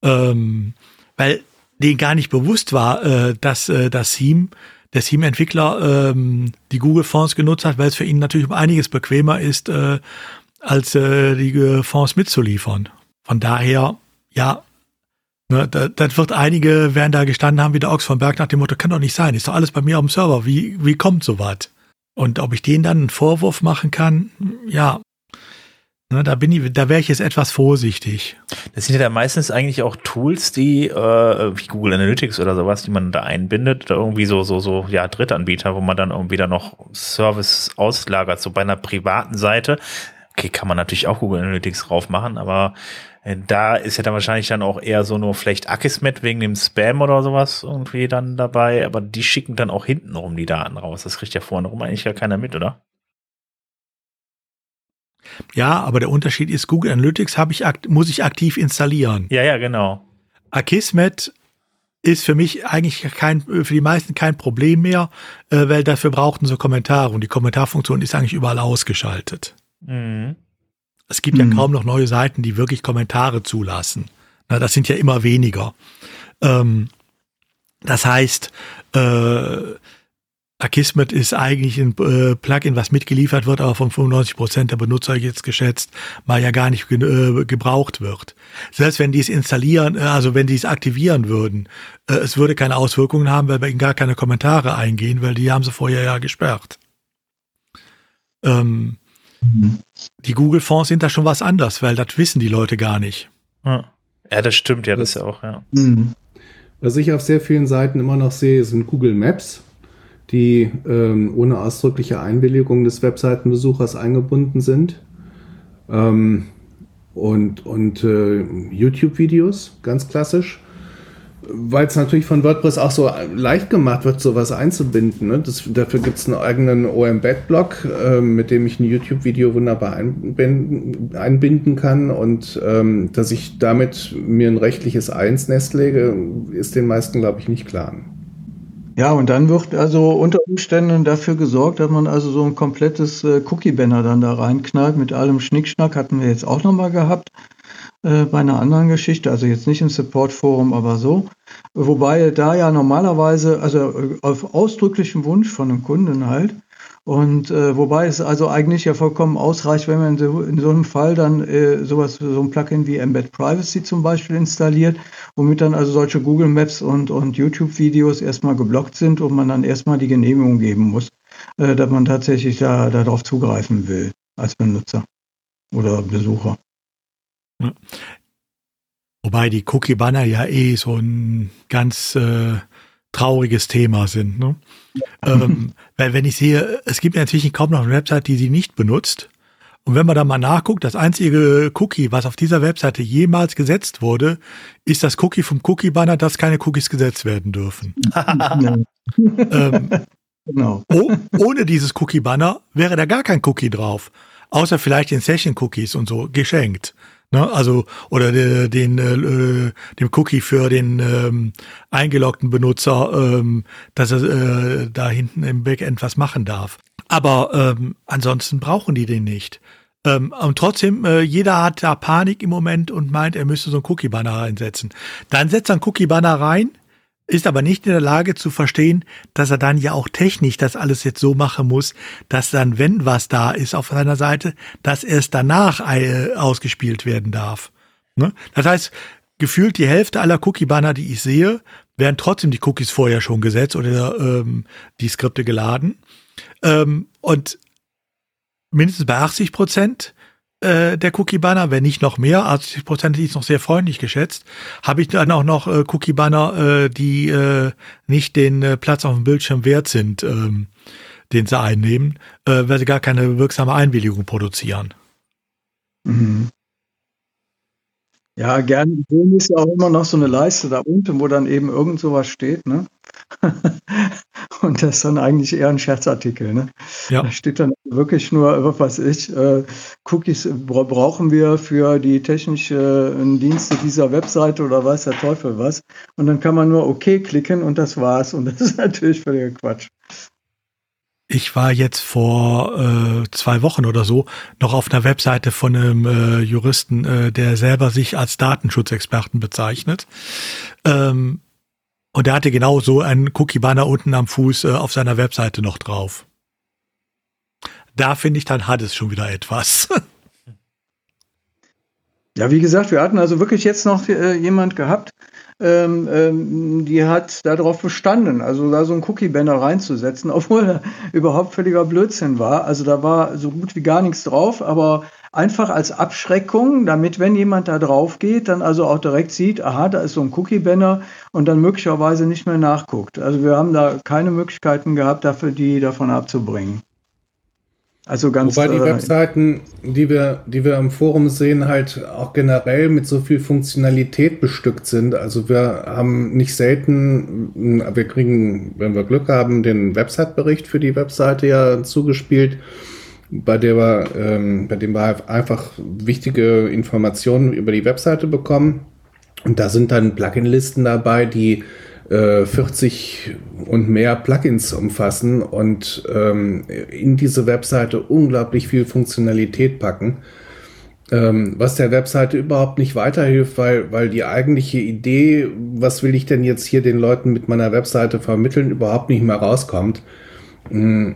Ähm, weil denen gar nicht bewusst war, dass das Theme, der Theme-Entwickler ähm, die Google-Fonds genutzt hat, weil es für ihn natürlich um einiges bequemer ist, als die Fonds mitzuliefern. Von daher, ja, ne, das wird einige werden da gestanden haben wie der Ochs vom Berg nach dem Motto, kann doch nicht sein, ist doch alles bei mir auf dem Server, wie, wie kommt sowas? Und ob ich denen dann einen Vorwurf machen kann, ja, Ne, da bin ich, da wäre ich jetzt etwas vorsichtig. Das sind ja meistens eigentlich auch Tools, die äh, wie Google Analytics oder sowas, die man da einbindet, oder irgendwie so so so ja Drittanbieter, wo man dann irgendwie da noch Service auslagert, so bei einer privaten Seite. Okay, kann man natürlich auch Google Analytics drauf machen, aber da ist ja dann wahrscheinlich dann auch eher so nur vielleicht Akismet wegen dem Spam oder sowas irgendwie dann dabei, aber die schicken dann auch hinten rum die Daten raus. Das kriegt ja vorne rum eigentlich gar keiner mit, oder? Ja, aber der Unterschied ist, Google Analytics ich muss ich aktiv installieren. Ja, ja, genau. Akismet ist für mich eigentlich kein, für die meisten kein Problem mehr, äh, weil dafür brauchten sie Kommentare und die Kommentarfunktion ist eigentlich überall ausgeschaltet. Mhm. Es gibt mhm. ja kaum noch neue Seiten, die wirklich Kommentare zulassen. Na, das sind ja immer weniger. Ähm, das heißt, äh, Akismet ist eigentlich ein äh, Plugin, was mitgeliefert wird, aber von 95 Prozent der Benutzer jetzt geschätzt mal ja gar nicht ge äh, gebraucht wird. Selbst wenn die es installieren, äh, also wenn die es aktivieren würden, äh, es würde keine Auswirkungen haben, weil bei ihnen gar keine Kommentare eingehen, weil die haben sie vorher ja gesperrt. Ähm. Die Google-Fonds sind da schon was anders, weil das wissen die Leute gar nicht. Ja, das stimmt, ja, das, das ist ja auch, ja. Mhm. Was ich auf sehr vielen Seiten immer noch sehe, sind Google Maps die ähm, ohne ausdrückliche Einwilligung des Webseitenbesuchers eingebunden sind. Ähm, und und äh, YouTube-Videos, ganz klassisch. Weil es natürlich von WordPress auch so leicht gemacht wird, sowas einzubinden. Ne? Das, dafür gibt es einen eigenen OM-Bed-Blog, äh, mit dem ich ein YouTube-Video wunderbar einbinden, einbinden kann. Und ähm, dass ich damit mir ein rechtliches Ei ins Nest lege, ist den meisten, glaube ich, nicht klar. Ja, und dann wird also unter Umständen dafür gesorgt, dass man also so ein komplettes äh, Cookie-Banner dann da reinknallt mit allem Schnickschnack, hatten wir jetzt auch nochmal gehabt äh, bei einer anderen Geschichte, also jetzt nicht im Support-Forum, aber so. Wobei da ja normalerweise, also äh, auf ausdrücklichen Wunsch von einem Kunden halt, und äh, wobei es also eigentlich ja vollkommen ausreicht, wenn man in so, in so einem Fall dann äh, sowas, so ein Plugin wie Embed Privacy zum Beispiel installiert, womit dann also solche Google Maps und, und YouTube-Videos erstmal geblockt sind und man dann erstmal die Genehmigung geben muss. äh, dass man tatsächlich da darauf zugreifen will als Benutzer oder Besucher. Wobei die Cookie-Banner ja eh so ein ganz äh, trauriges Thema sind. Ne? ähm, weil wenn ich sehe, es gibt ja natürlich kaum noch eine Website, die sie nicht benutzt. Und wenn man da mal nachguckt, das einzige Cookie, was auf dieser Webseite jemals gesetzt wurde, ist das Cookie vom Cookie-Banner, dass keine Cookies gesetzt werden dürfen. ähm, genau. oh, ohne dieses Cookie-Banner wäre da gar kein Cookie drauf. Außer vielleicht den Session-Cookies und so geschenkt. Ne, also oder de, den äh, dem Cookie für den ähm, eingeloggten Benutzer, ähm, dass er äh, da hinten im Backend was machen darf. Aber ähm, ansonsten brauchen die den nicht. Ähm, und trotzdem, äh, jeder hat da Panik im Moment und meint, er müsste so einen Cookie-Banner reinsetzen. Dann setzt er einen Cookie-Banner rein, ist aber nicht in der Lage zu verstehen, dass er dann ja auch technisch das alles jetzt so machen muss, dass dann, wenn was da ist auf seiner Seite, dass erst danach äh, ausgespielt werden darf. Ne? Das heißt, gefühlt die Hälfte aller Cookie-Banner, die ich sehe, werden trotzdem die Cookies vorher schon gesetzt oder ähm, die Skripte geladen. Ähm, und mindestens bei 80 Prozent äh, der Cookie-Banner, wenn nicht noch mehr, 80 Prozent ist noch sehr freundlich geschätzt, habe ich dann auch noch äh, Cookie-Banner, äh, die äh, nicht den äh, Platz auf dem Bildschirm wert sind, ähm, den sie einnehmen, äh, weil sie gar keine wirksame Einwilligung produzieren. Mhm. Ja, gerne sehen ist ja auch immer noch so eine Leiste da unten, wo dann eben irgend sowas steht, ne? Und das ist dann eigentlich eher ein Scherzartikel, ne? Ja. Da steht dann wirklich nur, was weiß ich, äh, Cookies brauchen wir für die technischen Dienste dieser Webseite oder weiß der Teufel was. Und dann kann man nur OK klicken und das war's. Und das ist natürlich völliger Quatsch. Ich war jetzt vor äh, zwei Wochen oder so noch auf einer Webseite von einem äh, Juristen, äh, der selber sich als Datenschutzexperten bezeichnet. Ähm, und der hatte genau so einen Cookie-Banner unten am Fuß äh, auf seiner Webseite noch drauf. Da finde ich, dann hat es schon wieder etwas. ja, wie gesagt, wir hatten also wirklich jetzt noch äh, jemand gehabt, ähm, ähm, die hat darauf bestanden, also da so einen Cookie-Banner reinzusetzen, obwohl er überhaupt völliger Blödsinn war. Also da war so gut wie gar nichts drauf, aber einfach als Abschreckung, damit, wenn jemand da drauf geht, dann also auch direkt sieht, aha, da ist so ein Cookie-Banner und dann möglicherweise nicht mehr nachguckt. Also wir haben da keine Möglichkeiten gehabt, dafür die davon abzubringen. Also ganz Wobei die Webseiten, die wir, die wir im Forum sehen, halt auch generell mit so viel Funktionalität bestückt sind. Also wir haben nicht selten, wir kriegen, wenn wir Glück haben, den Website-Bericht für die Webseite ja zugespielt, bei der wir, ähm, bei dem wir einfach wichtige Informationen über die Webseite bekommen. Und da sind dann Plugin-Listen dabei, die 40 äh, und mehr Plugins umfassen und ähm, in diese Webseite unglaublich viel Funktionalität packen, ähm, was der Webseite überhaupt nicht weiterhilft, weil, weil die eigentliche Idee, was will ich denn jetzt hier den Leuten mit meiner Webseite vermitteln, überhaupt nicht mehr rauskommt. Mm,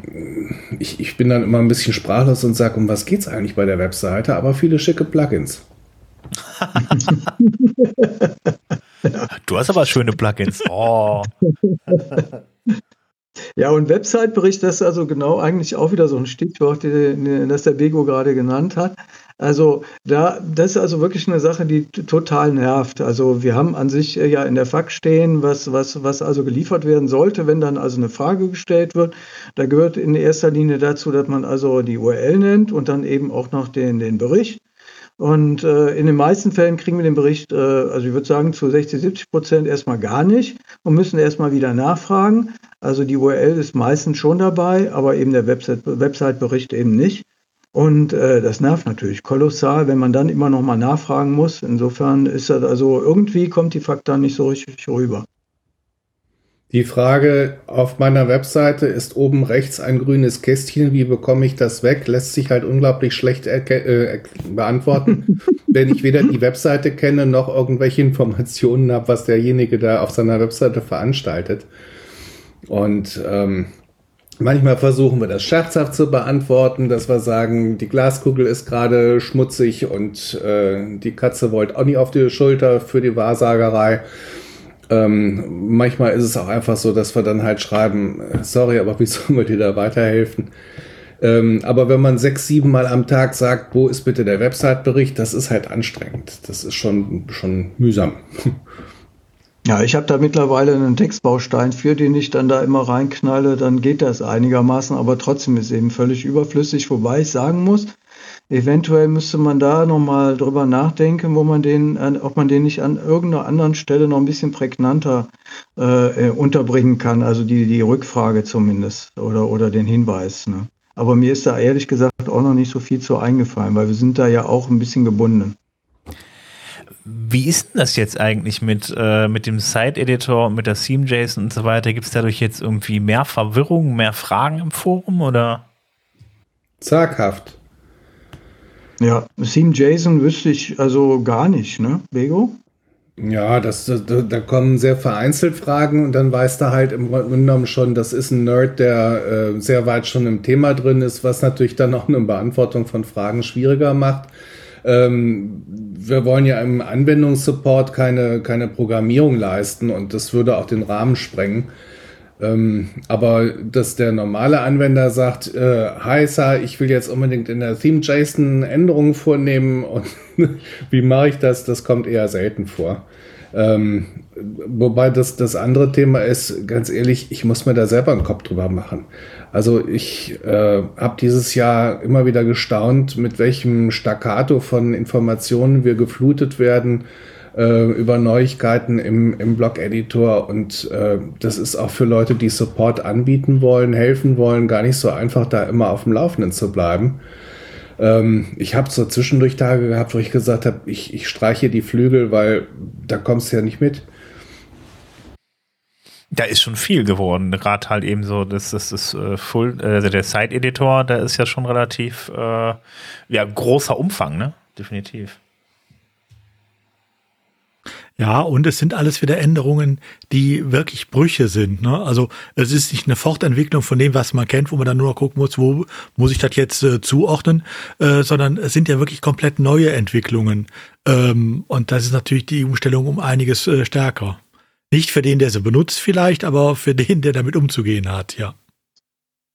ich, ich bin dann immer ein bisschen sprachlos und sage, um was geht es eigentlich bei der Webseite, aber viele schicke Plugins. Du hast aber schöne Plugins. Oh. Ja, und Website-Bericht, das ist also genau eigentlich auch wieder so ein Stichwort, das der Bego gerade genannt hat. Also da, das ist also wirklich eine Sache, die total nervt. Also wir haben an sich ja in der FAQ stehen, was, was, was also geliefert werden sollte, wenn dann also eine Frage gestellt wird. Da gehört in erster Linie dazu, dass man also die URL nennt und dann eben auch noch den, den Bericht. Und äh, in den meisten Fällen kriegen wir den Bericht, äh, also ich würde sagen zu 60, 70 Prozent erstmal gar nicht und müssen erstmal wieder nachfragen. Also die URL ist meistens schon dabei, aber eben der Website-Bericht eben nicht. Und äh, das nervt natürlich kolossal, wenn man dann immer noch mal nachfragen muss. Insofern ist das also irgendwie kommt die Fakta nicht so richtig rüber. Die Frage auf meiner Webseite ist oben rechts ein grünes Kästchen. Wie bekomme ich das weg? Lässt sich halt unglaublich schlecht äh, beantworten, wenn ich weder die Webseite kenne noch irgendwelche Informationen habe, was derjenige da auf seiner Webseite veranstaltet. Und ähm, manchmal versuchen wir das scherzhaft zu beantworten, dass wir sagen, die Glaskugel ist gerade schmutzig und äh, die Katze wollte auch nicht auf die Schulter für die Wahrsagerei. Ähm, manchmal ist es auch einfach so, dass wir dann halt schreiben, sorry, aber wie sollen wir dir da weiterhelfen? Ähm, aber wenn man sechs, sieben Mal am Tag sagt, wo ist bitte der Website-Bericht, das ist halt anstrengend. Das ist schon, schon mühsam. Ja, ich habe da mittlerweile einen Textbaustein für, den ich dann da immer reinknalle, dann geht das einigermaßen, aber trotzdem ist eben völlig überflüssig, wobei ich sagen muss, eventuell müsste man da nochmal drüber nachdenken, wo man den, ob man den nicht an irgendeiner anderen Stelle noch ein bisschen prägnanter äh, unterbringen kann, also die, die Rückfrage zumindest oder, oder den Hinweis. Ne? Aber mir ist da ehrlich gesagt auch noch nicht so viel zu eingefallen, weil wir sind da ja auch ein bisschen gebunden. Wie ist denn das jetzt eigentlich mit, äh, mit dem Site-Editor und mit der Theme-JSON und so weiter? Gibt es dadurch jetzt irgendwie mehr Verwirrung, mehr Fragen im Forum oder? Zaghaft. Ja, Theme-JSON wüsste ich also gar nicht, ne, Bego? Ja, das, das, da kommen sehr vereinzelt Fragen und dann weiß da halt im Grunde genommen schon, das ist ein Nerd, der äh, sehr weit schon im Thema drin ist, was natürlich dann auch eine Beantwortung von Fragen schwieriger macht. Ähm, wir wollen ja im Anwendungssupport keine, keine Programmierung leisten und das würde auch den Rahmen sprengen. Ähm, aber dass der normale Anwender sagt, äh, hi Sir, ich will jetzt unbedingt in der Theme-JSON Änderungen vornehmen und wie mache ich das, das kommt eher selten vor. Ähm, wobei das, das andere Thema ist, ganz ehrlich, ich muss mir da selber einen Kopf drüber machen. Also ich äh, habe dieses Jahr immer wieder gestaunt, mit welchem Staccato von Informationen wir geflutet werden äh, über Neuigkeiten im, im Blog-Editor. Und äh, das ist auch für Leute, die Support anbieten wollen, helfen wollen, gar nicht so einfach, da immer auf dem Laufenden zu bleiben. Ähm, ich habe so zwischendurch Tage gehabt, wo ich gesagt habe, ich, ich streiche die Flügel, weil da kommst du ja nicht mit. Da ist schon viel geworden. Gerade halt eben so, das, das ist äh, Full, also der Site-Editor, der ist ja schon relativ äh, ja, großer Umfang, ne? Definitiv. Ja, und es sind alles wieder Änderungen, die wirklich Brüche sind. Ne? Also es ist nicht eine Fortentwicklung von dem, was man kennt, wo man dann nur noch gucken muss, wo muss ich das jetzt äh, zuordnen, äh, sondern es sind ja wirklich komplett neue Entwicklungen. Ähm, und das ist natürlich die Umstellung um einiges äh, stärker. Nicht für den, der sie benutzt vielleicht, aber für den, der damit umzugehen hat, ja.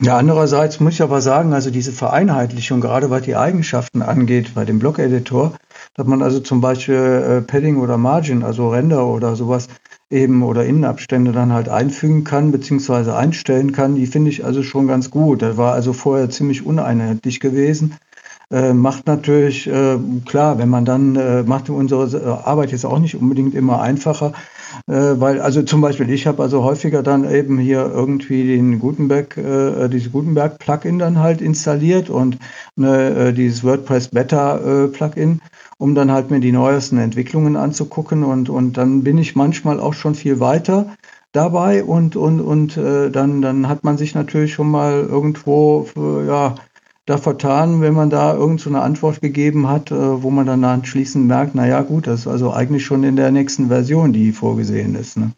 Ja, andererseits muss ich aber sagen, also diese Vereinheitlichung, gerade was die Eigenschaften angeht bei dem Blog-Editor, dass man also zum Beispiel äh, Padding oder Margin, also Render oder sowas eben oder Innenabstände dann halt einfügen kann, beziehungsweise einstellen kann, die finde ich also schon ganz gut. Das war also vorher ziemlich uneinheitlich gewesen. Äh, macht natürlich, äh, klar, wenn man dann, äh, macht unsere Arbeit jetzt auch nicht unbedingt immer einfacher, weil, also zum Beispiel, ich habe also häufiger dann eben hier irgendwie den Gutenberg, äh, dieses Gutenberg-Plugin dann halt installiert und ne, äh, dieses WordPress Beta-Plugin, äh, um dann halt mir die neuesten Entwicklungen anzugucken und, und dann bin ich manchmal auch schon viel weiter dabei und, und, und äh, dann, dann hat man sich natürlich schon mal irgendwo, äh, ja, da vertan, wenn man da irgendeine so Antwort gegeben hat, äh, wo man dann anschließend merkt, naja gut, das ist also eigentlich schon in der nächsten Version, die vorgesehen ist. Ne?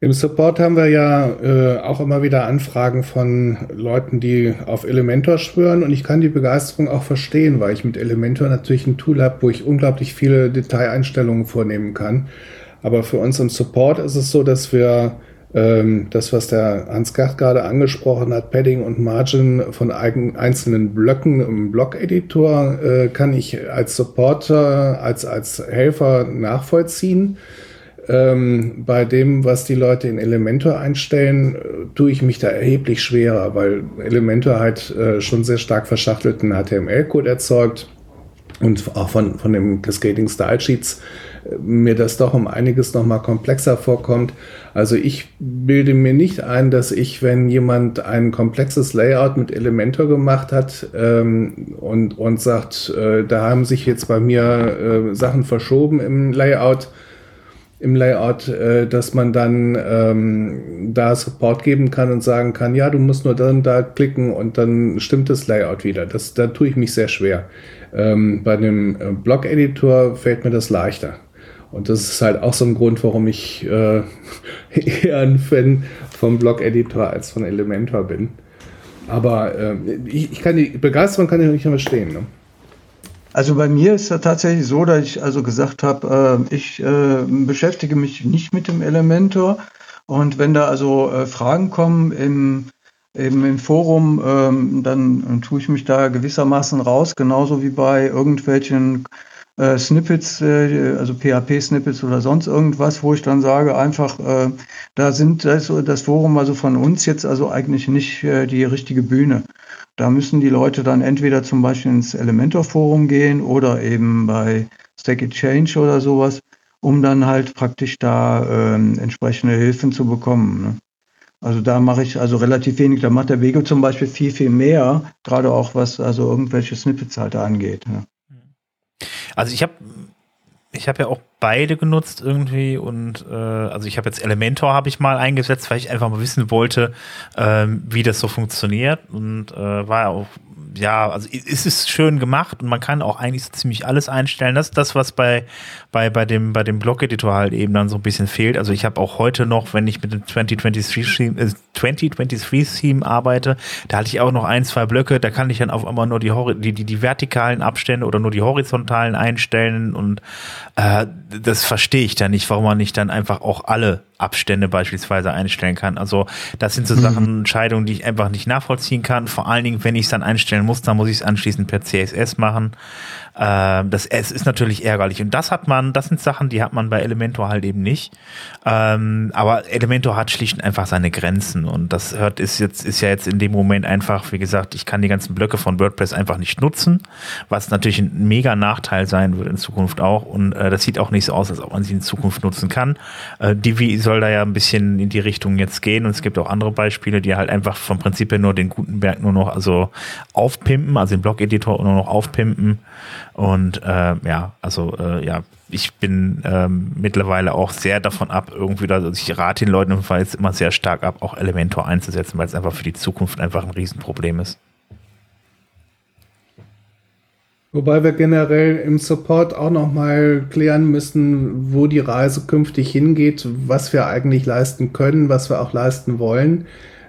Im Support haben wir ja äh, auch immer wieder Anfragen von Leuten, die auf Elementor schwören und ich kann die Begeisterung auch verstehen, weil ich mit Elementor natürlich ein Tool habe, wo ich unglaublich viele Detaileinstellungen vornehmen kann. Aber für uns im Support ist es so, dass wir das, was der Hans Gart gerade angesprochen hat, Padding und Margin von einzelnen Blöcken im Blog-Editor, äh, kann ich als Supporter, als, als Helfer nachvollziehen. Ähm, bei dem, was die Leute in Elementor einstellen, äh, tue ich mich da erheblich schwerer, weil Elementor halt äh, schon sehr stark verschachtelten HTML-Code erzeugt und auch von, von dem Cascading Style Sheets mir das doch um einiges noch mal komplexer vorkommt. Also ich bilde mir nicht ein, dass ich, wenn jemand ein komplexes Layout mit Elementor gemacht hat ähm, und, und sagt, äh, da haben sich jetzt bei mir äh, Sachen verschoben im Layout, im Layout, äh, dass man dann ähm, da Support geben kann und sagen kann, ja, du musst nur dann da klicken und dann stimmt das Layout wieder. Das, da tue ich mich sehr schwer. Ähm, bei dem äh, Blog-Editor fällt mir das leichter. Und das ist halt auch so ein Grund, warum ich äh, eher ein Fan vom Blog-Editor als von Elementor bin. Aber äh, ich, ich, kann die Begeisterung kann ich nicht verstehen. Ne? Also bei mir ist es tatsächlich so, dass ich also gesagt habe, äh, ich äh, beschäftige mich nicht mit dem Elementor. Und wenn da also äh, Fragen kommen im, eben im Forum, ähm, dann tue ich mich da gewissermaßen raus, genauso wie bei irgendwelchen äh, Snippets, äh, also PHP-Snippets oder sonst irgendwas, wo ich dann sage, einfach, äh, da sind das, das Forum also von uns jetzt also eigentlich nicht äh, die richtige Bühne. Da müssen die Leute dann entweder zum Beispiel ins Elementor-Forum gehen oder eben bei Stack Exchange oder sowas, um dann halt praktisch da ähm, entsprechende Hilfen zu bekommen. Ne? Also da mache ich also relativ wenig. Da macht der Wego zum Beispiel viel, viel mehr, gerade auch was also irgendwelche Snippets halt angeht. Ne? Also ich habe ich habe ja auch beide genutzt irgendwie und äh, also ich habe jetzt Elementor habe ich mal eingesetzt, weil ich einfach mal wissen wollte, ähm, wie das so funktioniert und äh, war auch ja, also es ist schön gemacht und man kann auch eigentlich so ziemlich alles einstellen. Das ist das, was bei, bei, bei dem, bei dem Blog-Editor halt eben dann so ein bisschen fehlt. Also ich habe auch heute noch, wenn ich mit dem 2023-Theme äh, 2023 arbeite, da hatte ich auch noch ein, zwei Blöcke, da kann ich dann auf einmal nur die, die, die, die vertikalen Abstände oder nur die horizontalen einstellen und äh, das verstehe ich dann nicht, warum man nicht dann einfach auch alle Abstände beispielsweise einstellen kann. Also das sind so mhm. Sachen, Entscheidungen, die ich einfach nicht nachvollziehen kann. Vor allen Dingen, wenn ich es dann einstellen muss, dann muss ich es anschließend per CSS machen. Ähm, das es ist natürlich ärgerlich. Und das hat man, das sind Sachen, die hat man bei Elementor halt eben nicht. Ähm, aber Elementor hat schlicht und einfach seine Grenzen. Und das hört, ist jetzt, ist ja jetzt in dem Moment einfach, wie gesagt, ich kann die ganzen Blöcke von WordPress einfach nicht nutzen, was natürlich ein mega Nachteil sein wird in Zukunft auch. Und äh, das sieht auch nicht so aus, als ob man sie in Zukunft nutzen kann. Äh, Divi soll da ja ein bisschen in die Richtung jetzt gehen. Und es gibt auch andere Beispiele, die halt einfach vom Prinzip her nur den Gutenberg nur noch also aufpimpen, also den Blog-Editor nur noch aufpimpen. Und äh, ja, also äh, ja, ich bin ähm, mittlerweile auch sehr davon ab, irgendwie, also ich rate den Leuten im Fall jetzt immer sehr stark ab, auch Elementor einzusetzen, weil es einfach für die Zukunft einfach ein Riesenproblem ist. Wobei wir generell im Support auch nochmal klären müssen, wo die Reise künftig hingeht, was wir eigentlich leisten können, was wir auch leisten wollen.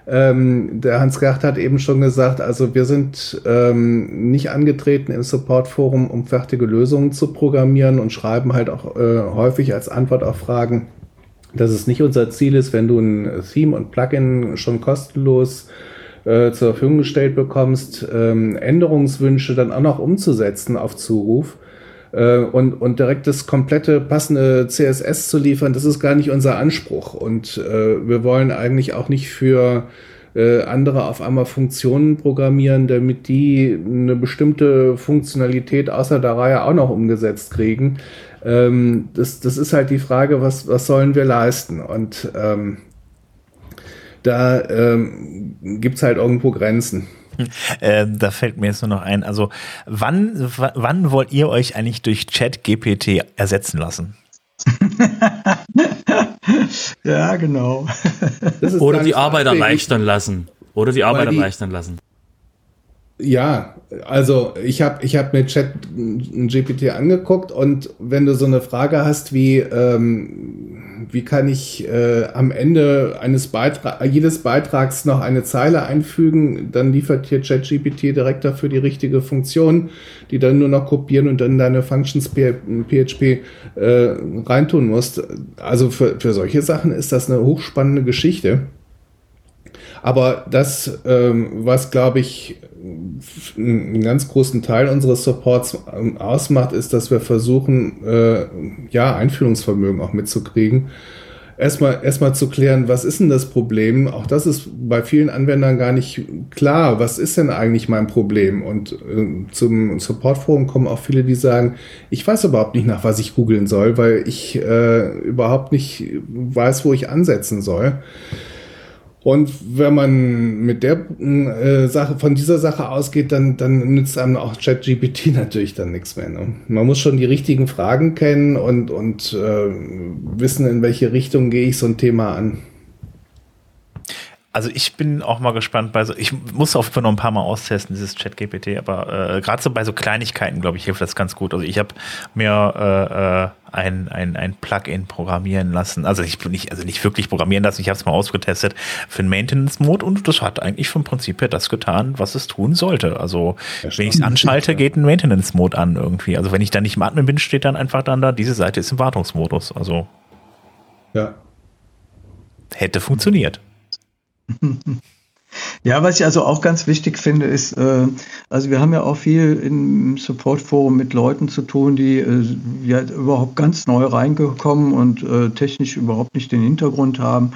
Ähm, der Hans-Gert hat eben schon gesagt, also wir sind ähm, nicht angetreten im Support-Forum, um fertige Lösungen zu programmieren und schreiben halt auch äh, häufig als Antwort auf Fragen, dass es nicht unser Ziel ist, wenn du ein Theme und Plugin schon kostenlos äh, zur Verfügung gestellt bekommst, ähm, Änderungswünsche dann auch noch umzusetzen auf Zuruf äh, und, und direkt das komplette passende CSS zu liefern, das ist gar nicht unser Anspruch. Und äh, wir wollen eigentlich auch nicht für äh, andere auf einmal Funktionen programmieren, damit die eine bestimmte Funktionalität außer der Reihe auch noch umgesetzt kriegen. Ähm, das, das ist halt die Frage, was, was sollen wir leisten? Und ähm, da ähm, gibt es halt irgendwo Grenzen. Äh, da fällt mir jetzt nur noch ein, also wann, wann wollt ihr euch eigentlich durch Chat GPT ersetzen lassen? ja, genau. Oder die Arbeit erleichtern lassen. Oder die Arbeit erleichtern lassen. Ja, also ich habe ich hab mir Chat GPT angeguckt und wenn du so eine Frage hast wie, ähm, wie kann ich äh, am Ende eines Beitrags, jedes Beitrags noch eine Zeile einfügen, dann liefert dir ChatGPT direkt dafür die richtige Funktion, die dann nur noch kopieren und dann deine Functions PHP äh, reintun musst. Also für, für solche Sachen ist das eine hochspannende Geschichte. Aber das, ähm, was glaube ich einen ganz großen Teil unseres Supports ähm, ausmacht, ist, dass wir versuchen, äh, ja, Einfühlungsvermögen auch mitzukriegen. Erstmal, erstmal zu klären, was ist denn das Problem? Auch das ist bei vielen Anwendern gar nicht klar. Was ist denn eigentlich mein Problem? Und äh, zum Supportforum kommen auch viele, die sagen, ich weiß überhaupt nicht, nach was ich googeln soll, weil ich äh, überhaupt nicht weiß, wo ich ansetzen soll. Und wenn man mit der äh, Sache, von dieser Sache ausgeht, dann, dann nützt einem auch ChatGPT natürlich dann nichts mehr. Ne? Man muss schon die richtigen Fragen kennen und, und äh, wissen, in welche Richtung gehe ich so ein Thema an. Also ich bin auch mal gespannt bei so, ich muss auf jeden Fall noch ein paar Mal austesten, dieses Chat-GPT, aber äh, gerade so bei so Kleinigkeiten, glaube ich, hilft das ganz gut. Also ich habe mir äh, äh, ein, ein, ein Plugin programmieren lassen. Also ich nicht, also nicht wirklich programmieren lassen, ich habe es mal ausgetestet für den Maintenance-Mode und das hat eigentlich vom Prinzip her das getan, was es tun sollte. Also Ja, wenn ich es anschalte, geht ein Maintenance-Mode an irgendwie. Also wenn ich dann nicht im Admin bin, steht dann einfach dann da, diese Seite ist im Wartungsmodus. Also Ja. hätte funktioniert. Ja, was ich also auch ganz wichtig finde, ist, äh, also wir haben ja auch viel im Support-Forum mit Leuten zu tun, die äh, ja überhaupt ganz neu reingekommen und äh, technisch überhaupt nicht den Hintergrund haben.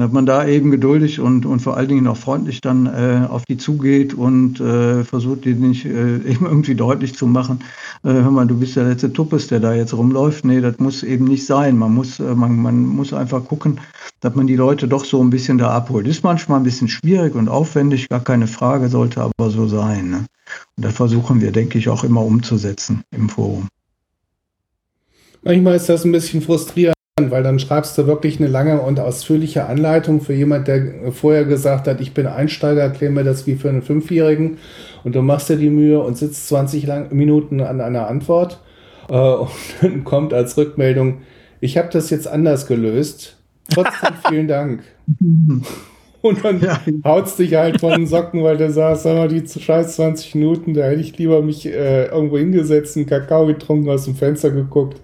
Dass man da eben geduldig und, und vor allen Dingen auch freundlich dann äh, auf die zugeht und äh, versucht, die nicht äh, eben irgendwie deutlich zu machen, äh, hör mal, du bist der letzte Tuppes, der da jetzt rumläuft. Nee, das muss eben nicht sein. Man muss, äh, man, man muss einfach gucken, dass man die Leute doch so ein bisschen da abholt. Ist manchmal ein bisschen schwierig und aufwendig, gar keine Frage, sollte aber so sein. Ne? Und das versuchen wir, denke ich, auch immer umzusetzen im Forum. Manchmal ist das ein bisschen frustrierend, weil dann schreibst du wirklich eine lange und ausführliche Anleitung für jemand, der vorher gesagt hat, ich bin Einsteiger, erklär mir das wie für einen Fünfjährigen und du machst dir die Mühe und sitzt 20 lang Minuten an einer Antwort äh, und dann kommt als Rückmeldung, ich habe das jetzt anders gelöst. Trotzdem vielen Dank. Und dann Ja. haut's dich halt von den Socken, weil du sagst, sag mal, die scheiß 20 Minuten, da hätte ich lieber mich äh, irgendwo hingesetzt, einen Kakao getrunken, aus dem Fenster geguckt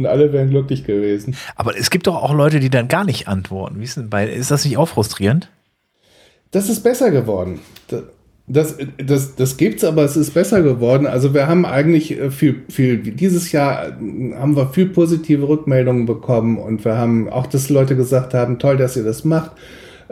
und alle wären glücklich gewesen. Aber es gibt doch auch Leute, die dann gar nicht antworten. Wie ist, denn bei, ist das nicht auch frustrierend? Das ist besser geworden. Das, das, das gibt's, aber es ist besser geworden. Also wir haben eigentlich äh, viel, viel, dieses Jahr äh, haben wir viel positive Rückmeldungen bekommen und wir haben auch, dass Leute gesagt haben, toll, dass ihr das macht.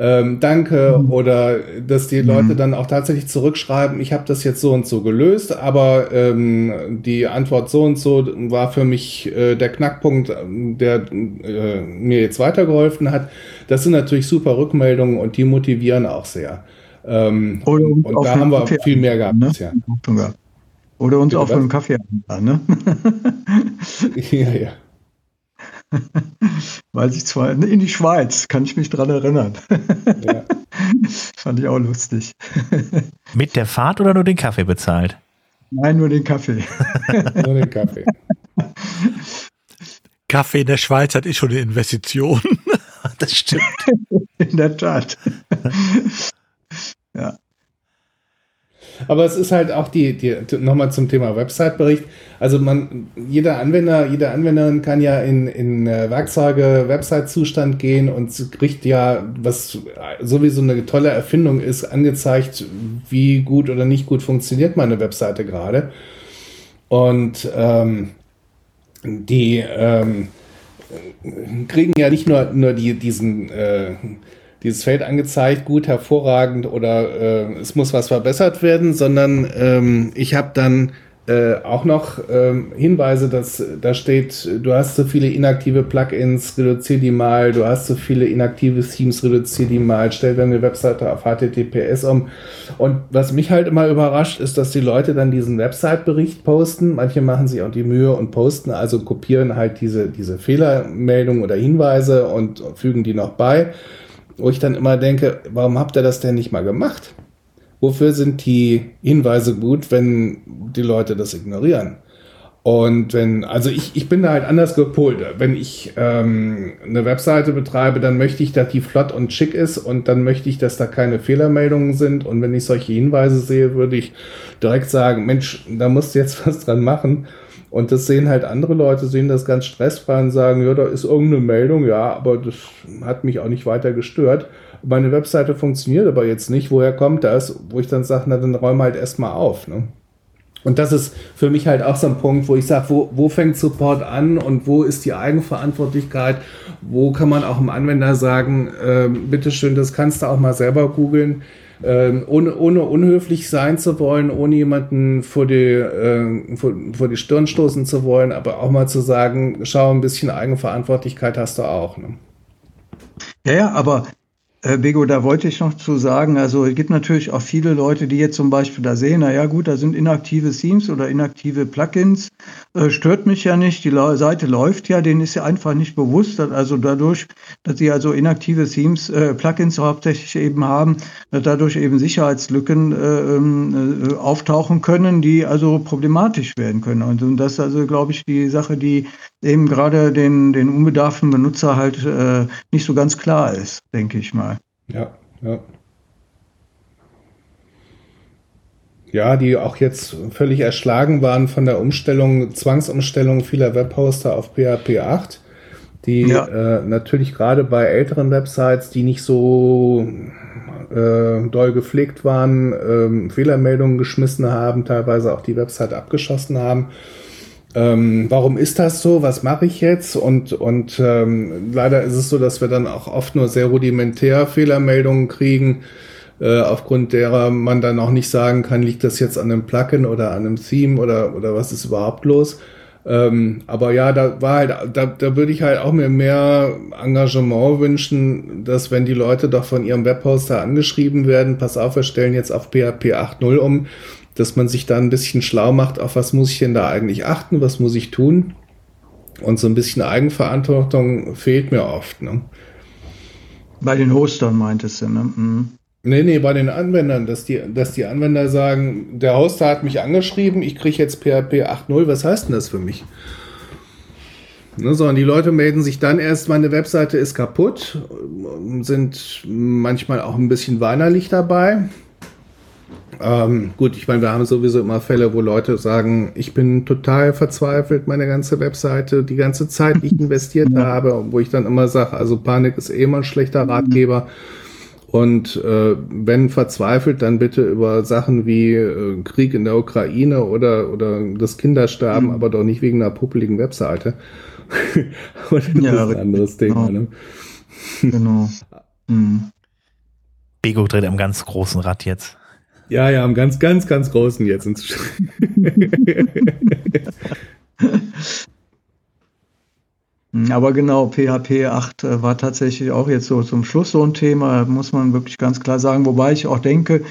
Ähm, danke oder dass die Leute dann auch tatsächlich zurückschreiben, ich habe das jetzt so und so gelöst, aber ähm, die Antwort so und so war für mich äh, der Knackpunkt, ähm, der äh, mir jetzt weitergeholfen hat. Das sind natürlich super Rückmeldungen und die motivieren auch sehr. Ähm, Oder und auf da haben wir Kaffee viel mehr gehabt ne? Oder uns Bitte auch für einen Kaffee einladen, ne? ja, ja. Weiß ich zwar, in die Schweiz, kann ich mich dran erinnern. ja. Fand ich auch lustig. Mit der Fahrt oder nur den Kaffee bezahlt? Nein, nur den Kaffee. Nur den Kaffee. Kaffee in der Schweiz, das ist schon eine Investition. Das stimmt. In der Tat. Aber es ist halt auch die, die nochmal zum Thema Website-Bericht. Also man, jeder Anwender, jede Anwenderin kann ja in, in äh, Werkzeuge, Website-Zustand gehen und kriegt ja, was sowieso eine tolle Erfindung ist, angezeigt, wie gut oder nicht gut funktioniert meine Webseite gerade. Und ähm, die ähm, kriegen ja nicht nur, nur die, diesen, äh, dieses Feld angezeigt, gut, hervorragend oder äh, es muss was verbessert werden, sondern ähm, ich habe dann äh, auch noch ähm, Hinweise, dass da steht, du hast so viele inaktive Plugins, reduzier die mal, du hast so viele inaktive Themes, reduzier die mal, stell deine Webseite auf HTTPS um. Und was mich halt immer überrascht, ist, dass die Leute dann diesen Website-Bericht posten. Manche machen sich auch die Mühe und posten, also kopieren halt diese, diese Fehlermeldungen oder Hinweise und fügen die noch bei. Wo ich dann immer denke, warum habt ihr das denn nicht mal gemacht? Wofür sind die Hinweise gut, wenn die Leute das ignorieren? Und wenn, also ich, ich bin da halt anders gepolt. Wenn ich ähm, eine Webseite betreibe, dann möchte ich, dass die flott und schick ist und dann möchte ich, dass da keine Fehlermeldungen sind. Und wenn ich solche Hinweise sehe, würde ich direkt sagen, Mensch, da musst du jetzt was dran machen. Und das sehen halt andere Leute, sehen das ganz stressfrei und sagen, ja, da ist irgendeine Meldung, ja, aber das hat mich auch nicht weiter gestört. Meine Webseite funktioniert aber jetzt nicht. Woher kommt das? Wo ich dann sage, na, dann räum halt erstmal auf. Ne? Und das ist für mich halt auch so ein Punkt, wo ich sage, wo, wo fängt Support an und wo ist die Eigenverantwortlichkeit? Wo kann man auch dem Anwender sagen, äh, bitteschön, das kannst du auch mal selber googeln, äh, ohne, ohne unhöflich sein zu wollen, ohne jemanden vor die, äh, vor, vor die Stirn stoßen zu wollen, aber auch mal zu sagen, schau, ein bisschen Eigenverantwortlichkeit hast du auch. Ne? Ja, ja, aber Bego, da wollte ich noch zu sagen, also es gibt natürlich auch viele Leute, die jetzt zum Beispiel da sehen, na ja gut, da sind inaktive Themes oder inaktive Plugins, äh, stört mich ja nicht, die Seite läuft ja, denen ist ja einfach nicht bewusst, dass also dadurch, dass sie also inaktive Themes, äh, Plugins hauptsächlich eben haben, dass dadurch eben Sicherheitslücken äh, ähm, äh, auftauchen können, die also problematisch werden können. Und, und das ist also, glaube ich, die Sache, die eben gerade den, den unbedarften Benutzer halt äh, nicht so ganz klar ist, denke ich mal. Ja, ja. Ja, die auch jetzt völlig erschlagen waren von der Umstellung, Zwangsumstellung vieler Webhoster auf PHP 8, die ja. äh, natürlich gerade bei älteren Websites, die nicht so äh, doll gepflegt waren, äh, Fehlermeldungen geschmissen haben, teilweise auch die Website abgeschossen haben ähm, warum ist das so, was mache ich jetzt? Und, und ähm, leider ist es so, dass wir dann auch oft nur sehr rudimentär Fehlermeldungen kriegen, äh, aufgrund derer man dann auch nicht sagen kann, liegt das jetzt an einem Plugin oder an einem Theme oder, oder was ist überhaupt los. Ähm, aber ja, da war halt, da, da würde ich halt auch mir mehr Engagement wünschen, dass wenn die Leute doch von ihrem Webhoster angeschrieben werden, pass auf, wir stellen jetzt auf PHP 8.0 um, dass man sich da ein bisschen schlau macht, auf was muss ich denn da eigentlich achten, was muss ich tun. Und so ein bisschen Eigenverantwortung fehlt mir oft. Ne? Bei den Hostern meintest du, ne? Mhm. Nee, nee, bei den Anwendern, dass die, dass die Anwender sagen, der Hoster hat mich angeschrieben, ich kriege jetzt PHP 8.0, was heißt denn das für mich? Ne, so, und die Leute melden sich dann erst, meine Webseite ist kaputt, sind manchmal auch ein bisschen weinerlich dabei. Ähm, gut, ich meine, wir haben sowieso immer Fälle, wo Leute sagen, ich bin total verzweifelt, meine ganze Webseite, die ganze Zeit, die ich investiert ja. habe, wo ich dann immer sage, also Panik ist eh immer ein schlechter mhm. Ratgeber. Und äh, wenn verzweifelt, dann bitte über Sachen wie äh, Krieg in der Ukraine oder, oder das Kindersterben, mhm. aber doch nicht wegen einer puppeligen Webseite. Und das ja, ist ein anderes Thema. Genau. Ne? genau. Mhm. Bego dreht am ganz großen Rad jetzt. Ja, ja, am ganz, ganz, ganz großen jetzt. Aber genau, PHP 8 äh, war tatsächlich auch jetzt so zum Schluss so ein Thema, muss man wirklich ganz klar sagen. Wobei ich auch denke,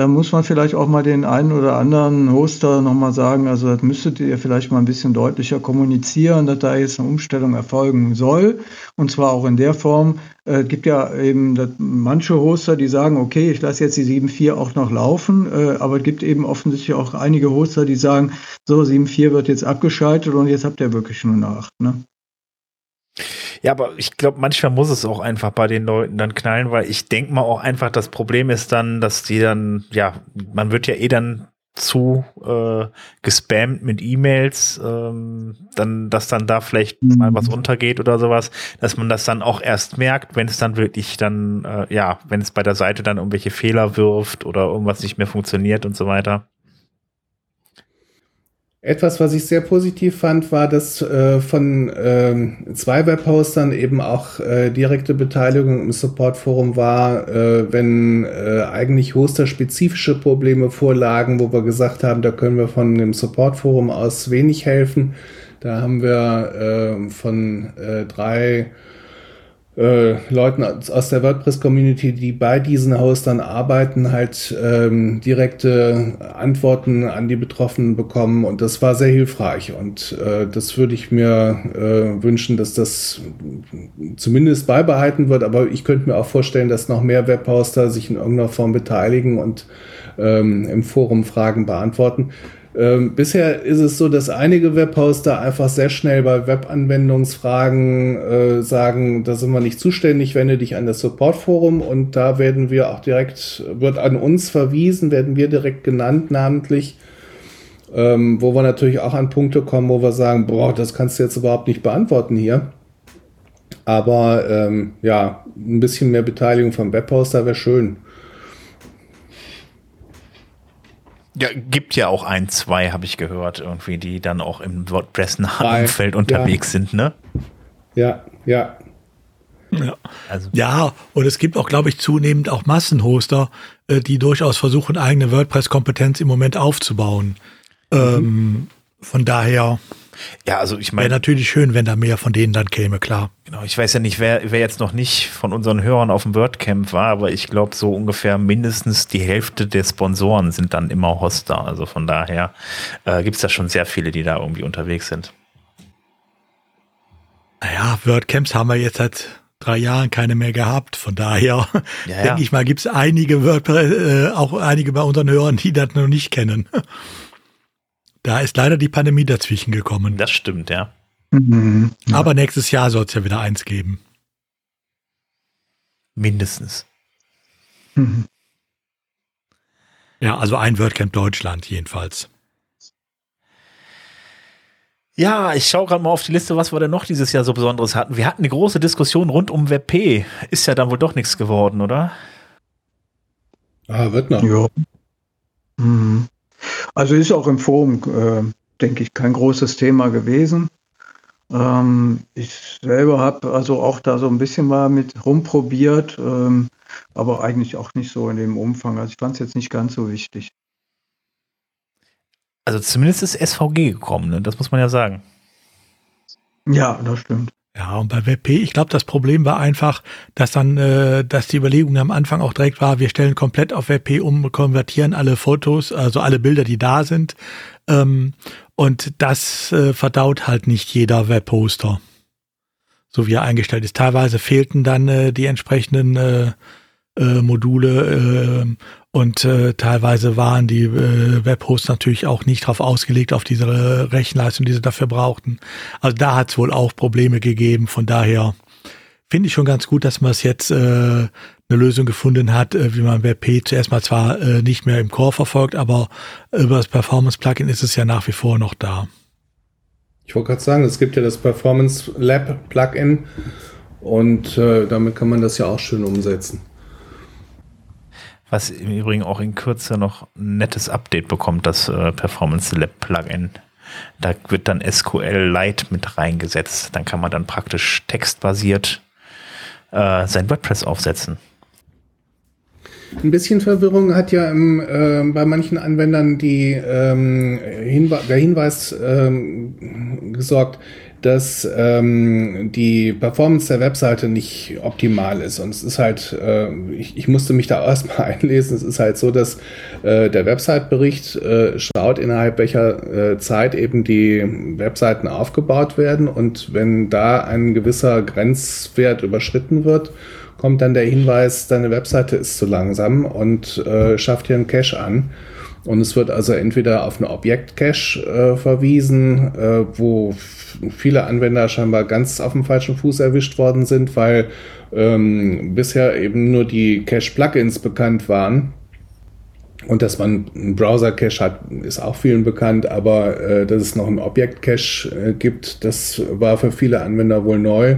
da muss man vielleicht auch mal den einen oder anderen Hoster nochmal sagen, also das müsstet ihr vielleicht mal ein bisschen deutlicher kommunizieren, dass da jetzt eine Umstellung erfolgen soll. Und zwar auch in der Form, äh, gibt ja eben manche Hoster, die sagen, okay, ich lasse jetzt die 7.4 auch noch laufen, äh, aber es gibt eben offensichtlich auch einige Hoster, die sagen, so 7.4 wird jetzt abgeschaltet und jetzt habt ihr wirklich nur noch 8. Ne? Ja, aber ich glaube, manchmal muss es auch einfach bei den Leuten dann knallen, weil ich denke mal auch einfach, das Problem ist dann, dass die dann, ja, man wird ja eh dann zu äh, gespammt mit E-Mails, ähm, dann, dass dann da vielleicht mhm. mal was untergeht oder sowas, dass man das dann auch erst merkt, wenn es dann wirklich dann, äh, ja, wenn es bei der Seite dann irgendwelche Fehler wirft oder irgendwas nicht mehr funktioniert und so weiter. Etwas, was ich sehr positiv fand, war, dass äh, von ähm, zwei Webhostern eben auch äh, direkte Beteiligung im Support-Forum war, äh, wenn äh, eigentlich hoster-spezifische Probleme vorlagen, wo wir gesagt haben, da können wir von dem Support-Forum aus wenig helfen. Da haben wir äh, von äh, drei äh, Leuten aus der WordPress-Community, die bei diesen Hostern arbeiten, halt ähm, direkte Antworten an die Betroffenen bekommen. Und das war sehr hilfreich. Und äh, das würde ich mir äh, wünschen, dass das zumindest beibehalten wird, aber ich könnte mir auch vorstellen, dass noch mehr Webhoster sich in irgendeiner Form beteiligen und ähm, im Forum Fragen beantworten. Ähm, bisher ist es so, dass einige Webhoster einfach sehr schnell bei Webanwendungsfragen äh, sagen, da sind wir nicht zuständig, wende dich an das Supportforum und da werden wir auch direkt, wird an uns verwiesen, werden wir direkt genannt, namentlich, ähm, wo wir natürlich auch an Punkte kommen, wo wir sagen, boah, das kannst du jetzt überhaupt nicht beantworten hier. Aber ähm, ja, ein bisschen mehr Beteiligung vom Webhoster wäre schön. Ja, gibt ja auch ein, zwei, habe ich gehört, irgendwie, die dann auch im WordPress-nahen Umfeld unterwegs ja. sind, ne? Ja, ja. Ja. Also. ja, und es gibt auch, glaube ich, zunehmend auch Massenhoster, äh, die durchaus versuchen, eigene WordPress-Kompetenz im Moment aufzubauen. Mhm. Ähm, von daher. Ja, also ich Wäre meine, natürlich schön, wenn da mehr von denen dann käme, klar. genau, ich weiß ja nicht, wer, wer jetzt noch nicht von unseren Hörern auf dem WordCamp war, aber ich glaube, so ungefähr mindestens die Hälfte der Sponsoren sind dann immer Hoster. Also von daher äh, gibt es da schon sehr viele, die da irgendwie unterwegs sind. Naja, WordCamps haben wir jetzt seit drei Jahren keine mehr gehabt. Von daher Ja, ja. denke ich mal, gibt es einige WordPress, äh, auch einige bei unseren Hörern, die das noch nicht kennen. Da ist leider die Pandemie dazwischen gekommen. Das stimmt, ja. Mhm. Aber nächstes Jahr soll es ja wieder eins geben. Mindestens. Mhm. Ja, also ein WordCamp Deutschland jedenfalls. Ja, ich schaue gerade mal auf die Liste, was wir denn noch dieses Jahr so Besonderes hatten. Wir hatten eine große Diskussion rund um WebP. Ist ja dann wohl doch nichts geworden, oder? Ah, wird noch. Ja. Mhm. Also ist auch im Forum, äh, denke ich, kein großes Thema gewesen. Ähm, ich selber habe also auch da so ein bisschen mal mit rumprobiert, ähm, aber eigentlich auch nicht so in dem Umfang. Also ich fand es jetzt nicht ganz so wichtig. Also zumindest ist SVG gekommen, ne? das muss man ja sagen. Ja, das stimmt. Ja, und bei WebP, ich glaube, das Problem war einfach, dass dann, äh, dass die Überlegung am Anfang auch direkt war, wir stellen komplett auf WebP um, konvertieren alle Fotos, also alle Bilder, die da sind. Ähm, und das äh, verdaut halt nicht jeder Webposter, so wie er eingestellt ist. Teilweise fehlten dann äh, die entsprechenden äh, äh, Module äh, und äh, teilweise waren die äh, Webhosts natürlich auch nicht darauf ausgelegt, auf diese Rechenleistung, die sie dafür brauchten. Also da hat es wohl auch Probleme gegeben. Von daher finde ich schon ganz gut, dass man es jetzt äh, eine Lösung gefunden hat, äh, wie man WebP zuerst mal zwar äh, nicht mehr im Core verfolgt, aber über das Performance-Plugin ist es ja nach wie vor noch da. Ich wollte gerade sagen, es gibt ja das Performance Lab Plugin und äh, damit kann man das ja auch schön umsetzen. Was im Übrigen auch in Kürze noch ein nettes Update bekommt, das äh, Performance Lab Plugin. Da wird dann SQL Lite mit reingesetzt. Dann kann man dann praktisch textbasiert äh, sein WordPress aufsetzen. Ein bisschen Verwirrung hat ja im, äh, bei manchen Anwendern die, ähm, Hinwe der Hinweis ähm, gesorgt, dass ähm, die Performance der Webseite nicht optimal ist. Und es ist halt, äh, ich, ich musste mich da erstmal einlesen, es ist halt so, dass äh, der Website-Bericht äh, schaut, innerhalb welcher äh, Zeit eben die Webseiten aufgebaut werden. Und wenn da ein gewisser Grenzwert überschritten wird, kommt dann der Hinweis, deine Webseite ist zu langsam und äh, schafft hier einen Cache an. Und es wird also entweder auf eine Objekt-Cache äh, verwiesen, äh, wo viele Anwender scheinbar ganz auf dem falschen Fuß erwischt worden sind, weil ähm, bisher eben nur die Cache-Plugins bekannt waren. Und dass man einen Browser-Cache hat, ist auch vielen bekannt, aber äh, dass es noch einen Objekt-Cache äh, gibt, das war für viele Anwender wohl neu.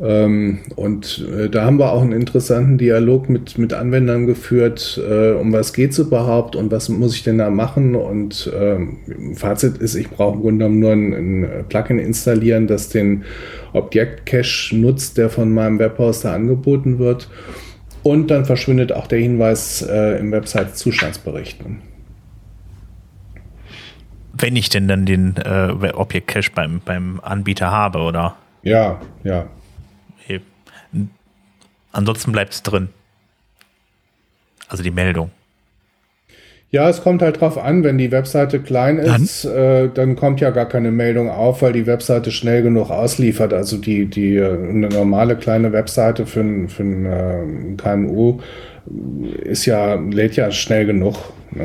Ähm, und äh, da haben wir auch einen interessanten Dialog mit, mit Anwendern geführt, äh, um was geht's überhaupt und was muss ich denn da machen. Und ähm, Fazit ist, ich brauche im Grunde genommen nur ein, ein Plugin installieren, das den Objekt-Cache nutzt, der von meinem Webhoster angeboten wird. Und dann verschwindet auch der Hinweis äh, im Website-Zustandsbericht. Wenn ich denn dann den äh, Objekt Cache beim, beim Anbieter habe, oder? Ja, ja. Ansonsten bleibt es drin. Also die Meldung. Ja, es kommt halt drauf an, wenn die Webseite klein ist, dann, äh, dann kommt ja gar keine Meldung auf, weil die Webseite schnell genug ausliefert. Also die, die eine normale kleine Webseite für, ein, für ein äh, KMU ist ja, lädt ja schnell genug.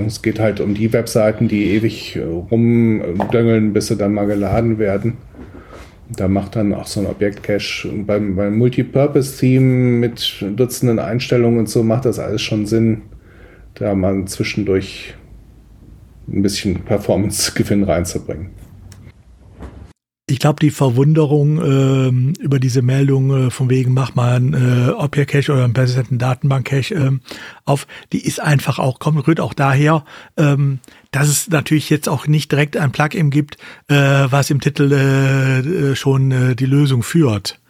Es geht halt um die Webseiten, die ewig rumdöngeln, bis sie dann mal geladen werden. Da macht dann auch so ein Objekt-Cache beim, beim Multipurpose-Theme mit Dutzenden Einstellungen und so macht das alles schon Sinn, da mal zwischendurch ein bisschen Performance-Gewinn reinzubringen. Ich glaube, die Verwunderung ähm, über diese Meldung äh, von wegen, mach mal ein äh, Object-Cache oder einen persistenten Datenbank-Cache ähm, auf, die ist einfach auch, kommt, rührt auch daher, ähm, dass es natürlich jetzt auch nicht direkt ein Plugin gibt, äh, was im Titel äh, schon äh, die Lösung führt.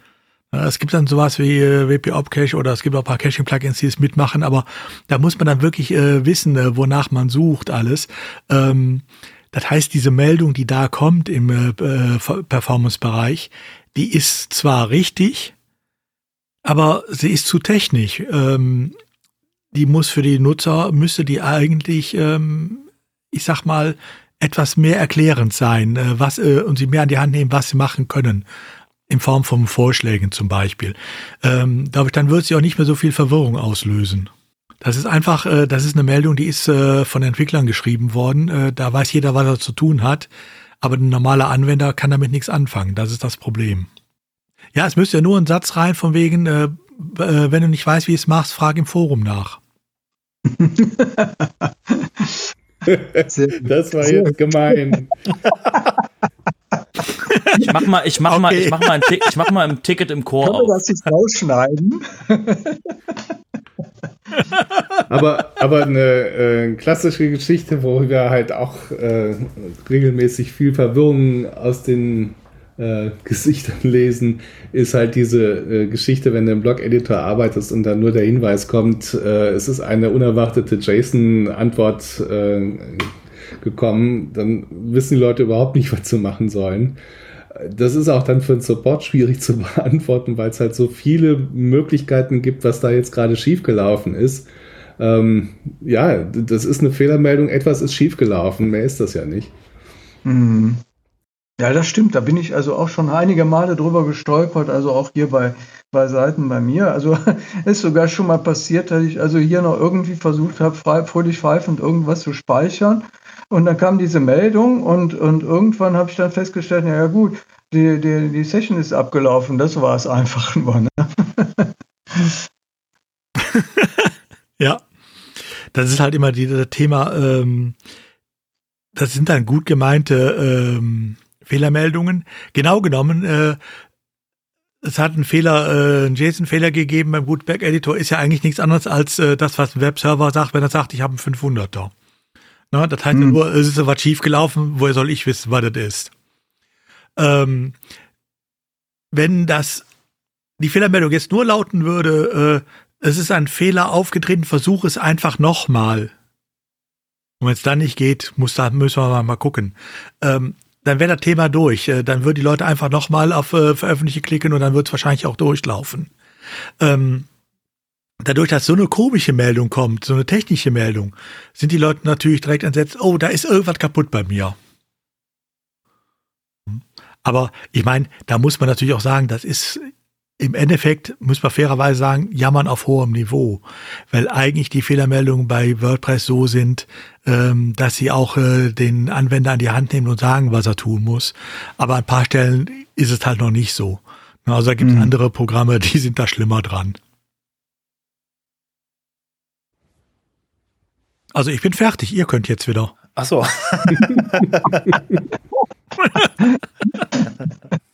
Es gibt dann sowas wie äh, WP Opcache oder es gibt auch ein paar Caching-Plugins, die es mitmachen, aber da muss man dann wirklich äh, wissen, äh, wonach man sucht alles. Ähm, das heißt, diese Meldung, die da kommt im äh, Performance-Bereich, die ist zwar richtig, aber sie ist zu technisch. Ähm, die muss für die Nutzer, müsste die eigentlich, ähm, ich sag mal, etwas mehr erklärend sein, äh, was äh, und sie mehr an die Hand nehmen, was sie machen können. In Form von Vorschlägen zum Beispiel. Ähm, ich, dann wird sie auch nicht mehr so viel Verwirrung auslösen. Das ist einfach, äh, das ist eine Meldung, die ist äh, von Entwicklern geschrieben worden. Äh, da weiß jeder, was er zu tun hat. Aber ein normaler Anwender kann damit nichts anfangen. Das ist das Problem. Ja, es müsste ja nur ein Satz rein von wegen, äh, äh, wenn du nicht weißt, wie es machst, frag im Forum nach. das war jetzt gemein. Ich mach mal, ich mach okay. mal, ich mach mal ein, ich mach mal ein Ticket im Chor. Können wir das jetzt rausschneiden? aber, aber eine äh, klassische Geschichte, wo wir halt auch äh, regelmäßig viel Verwirrung aus den äh, Gesichtern lesen, ist halt diese äh, Geschichte, wenn du im Blog-Editor arbeitest und dann nur der Hinweis kommt, äh, es ist eine unerwartete JSON-Antwort äh, gekommen, dann wissen die Leute überhaupt nicht, was sie machen sollen. Das ist auch dann für den Support schwierig zu beantworten, weil es halt so viele Möglichkeiten gibt, was da jetzt gerade schiefgelaufen ist. Ähm, ja, das ist eine Fehlermeldung, etwas ist schiefgelaufen, mehr ist das ja nicht. Mhm. Ja, das stimmt. Da bin ich also auch schon einige Male drüber gestolpert, also auch hier bei, bei Seiten bei mir. Also ist sogar schon mal passiert, dass ich also hier noch irgendwie versucht habe, frei, fröhlich pfeifend irgendwas zu speichern. Und dann kam diese Meldung und, und irgendwann habe ich dann festgestellt, na ja gut, die, die, die Session ist abgelaufen. Das war es einfach nur. Ne? ja, das ist halt immer dieses Thema, ähm, das sind dann gut gemeinte ähm, Fehlermeldungen. Genau genommen, äh, es hat einen Fehler, äh, einen JSON-Fehler gegeben beim Gutenberg-Editor, ist ja eigentlich nichts anderes als äh, das, was ein Webserver sagt, wenn er sagt, ich habe einen 500er. Na, das heißt hm. nur, es ist was schief gelaufen, woher soll ich wissen, was das ist? Ähm, wenn das, die Fehlermeldung jetzt nur lauten würde, äh, es ist ein Fehler aufgetreten, versuche es einfach nochmal. Und wenn es dann nicht geht, muss da, müssen wir mal gucken. Ähm, dann wäre das Thema durch. Äh, dann würden die Leute einfach nochmal auf äh, Veröffentliche klicken und dann wird es wahrscheinlich auch durchlaufen. Ähm, dadurch, dass so eine komische Meldung kommt, so eine technische Meldung, sind die Leute natürlich direkt entsetzt, oh, da ist irgendwas kaputt bei mir. Aber ich meine, da muss man natürlich auch sagen, das ist im Endeffekt, muss man fairerweise sagen, jammern auf hohem Niveau, weil eigentlich die Fehlermeldungen bei WordPress so sind, ähm, dass sie auch äh, den Anwender an die Hand nehmen und sagen, was er tun muss. Aber an ein paar Stellen ist es halt noch nicht so. Also da gibt es mhm. andere Programme, die sind da schlimmer dran. Also ich bin fertig, ihr könnt jetzt wieder. Ach so.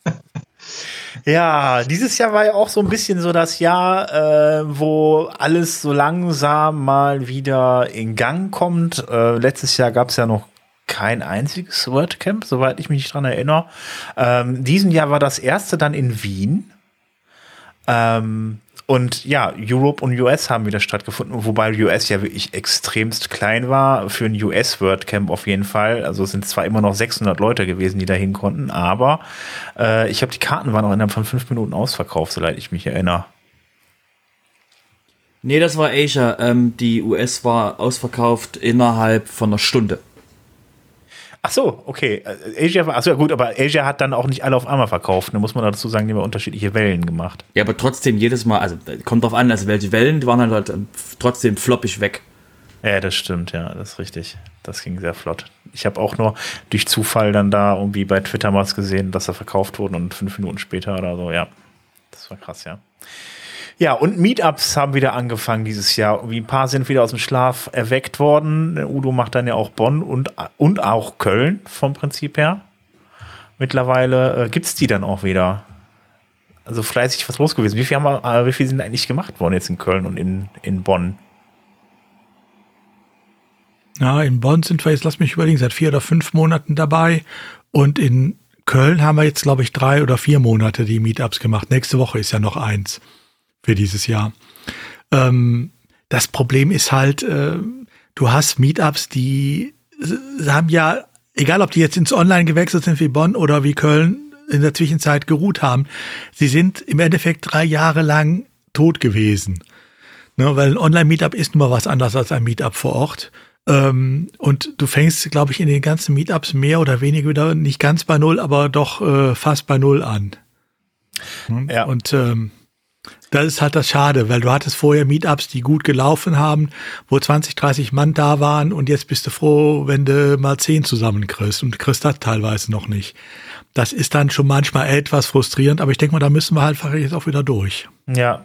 Ja, dieses Jahr war ja auch so ein bisschen so das Jahr, äh, wo alles so langsam mal wieder in Gang kommt. Äh, letztes Jahr gab es ja noch kein einziges WordCamp, soweit ich mich dran erinnere. Ähm, diesen Jahr war das erste dann in Wien. Ähm, und ja, Europe und US haben wieder stattgefunden, wobei US ja wirklich extremst klein war. Für ein US WordCamp auf jeden Fall. Also es sind zwar immer noch 600 Leute gewesen, die da hin konnten, aber äh, ich glaube, die Karten waren auch innerhalb von fünf Minuten ausverkauft, soweit ich mich erinnere. Nee, das war Asia. Ähm, die US war ausverkauft innerhalb von einer Stunde. Ach so, okay. Äh, Asia war, ach so, gut, aber Asia hat dann auch nicht alle auf einmal verkauft. Da muss man dazu sagen, die haben unterschiedliche Wellen gemacht. Ja, aber trotzdem jedes Mal, also kommt drauf an, also welche Wellen, die waren halt, halt trotzdem floppig weg. Ja, das stimmt, ja, das ist richtig. Das ging sehr flott. Ich habe auch nur durch Zufall dann da irgendwie bei Twitter mal gesehen, dass er verkauft wurde und fünf Minuten später oder so, ja. Das war krass, ja. Ja, und Meetups haben wieder angefangen dieses Jahr. Wie ein paar sind wieder aus dem Schlaf erweckt worden. Udo macht dann ja auch Bonn und, und auch Köln vom Prinzip her. Mittlerweile äh, gibt es die dann auch wieder. Also fleißig was los gewesen. Wie viel, haben wir, äh, wie viel sind eigentlich gemacht worden jetzt in Köln und in, in Bonn? Ja, in Bonn sind wir jetzt, lass mich überlegen, seit vier oder fünf Monaten dabei. Und in Köln haben wir jetzt, glaube ich, drei oder vier Monate die Meetups gemacht. Nächste Woche ist ja noch eins für dieses Jahr. Ähm, das Problem ist halt, äh, du hast Meetups, die haben ja egal ob die jetzt ins Online gewechselt sind wie Bonn oder wie Köln in der Zwischenzeit geruht haben, sie sind im Endeffekt drei Jahre lang tot gewesen. Ne, weil ein Online-Meetup ist nun mal was anderes als ein Meetup vor Ort. Ähm, und du fängst, glaube ich, in den ganzen Meetups mehr oder weniger wieder nicht ganz bei Null, aber doch äh, fast bei Null an. Hm? Ja. Und ähm, das ist halt das Schade, weil du hattest vorher Meetups, die gut gelaufen haben, wo 20, 30 Mann da waren und jetzt bist du froh, wenn du mal 10 zusammenkriegst und kriegst das teilweise noch nicht. Das ist dann schon manchmal etwas frustrierend, aber ich denke mal, da müssen wir halt jetzt auch wieder durch. Ja,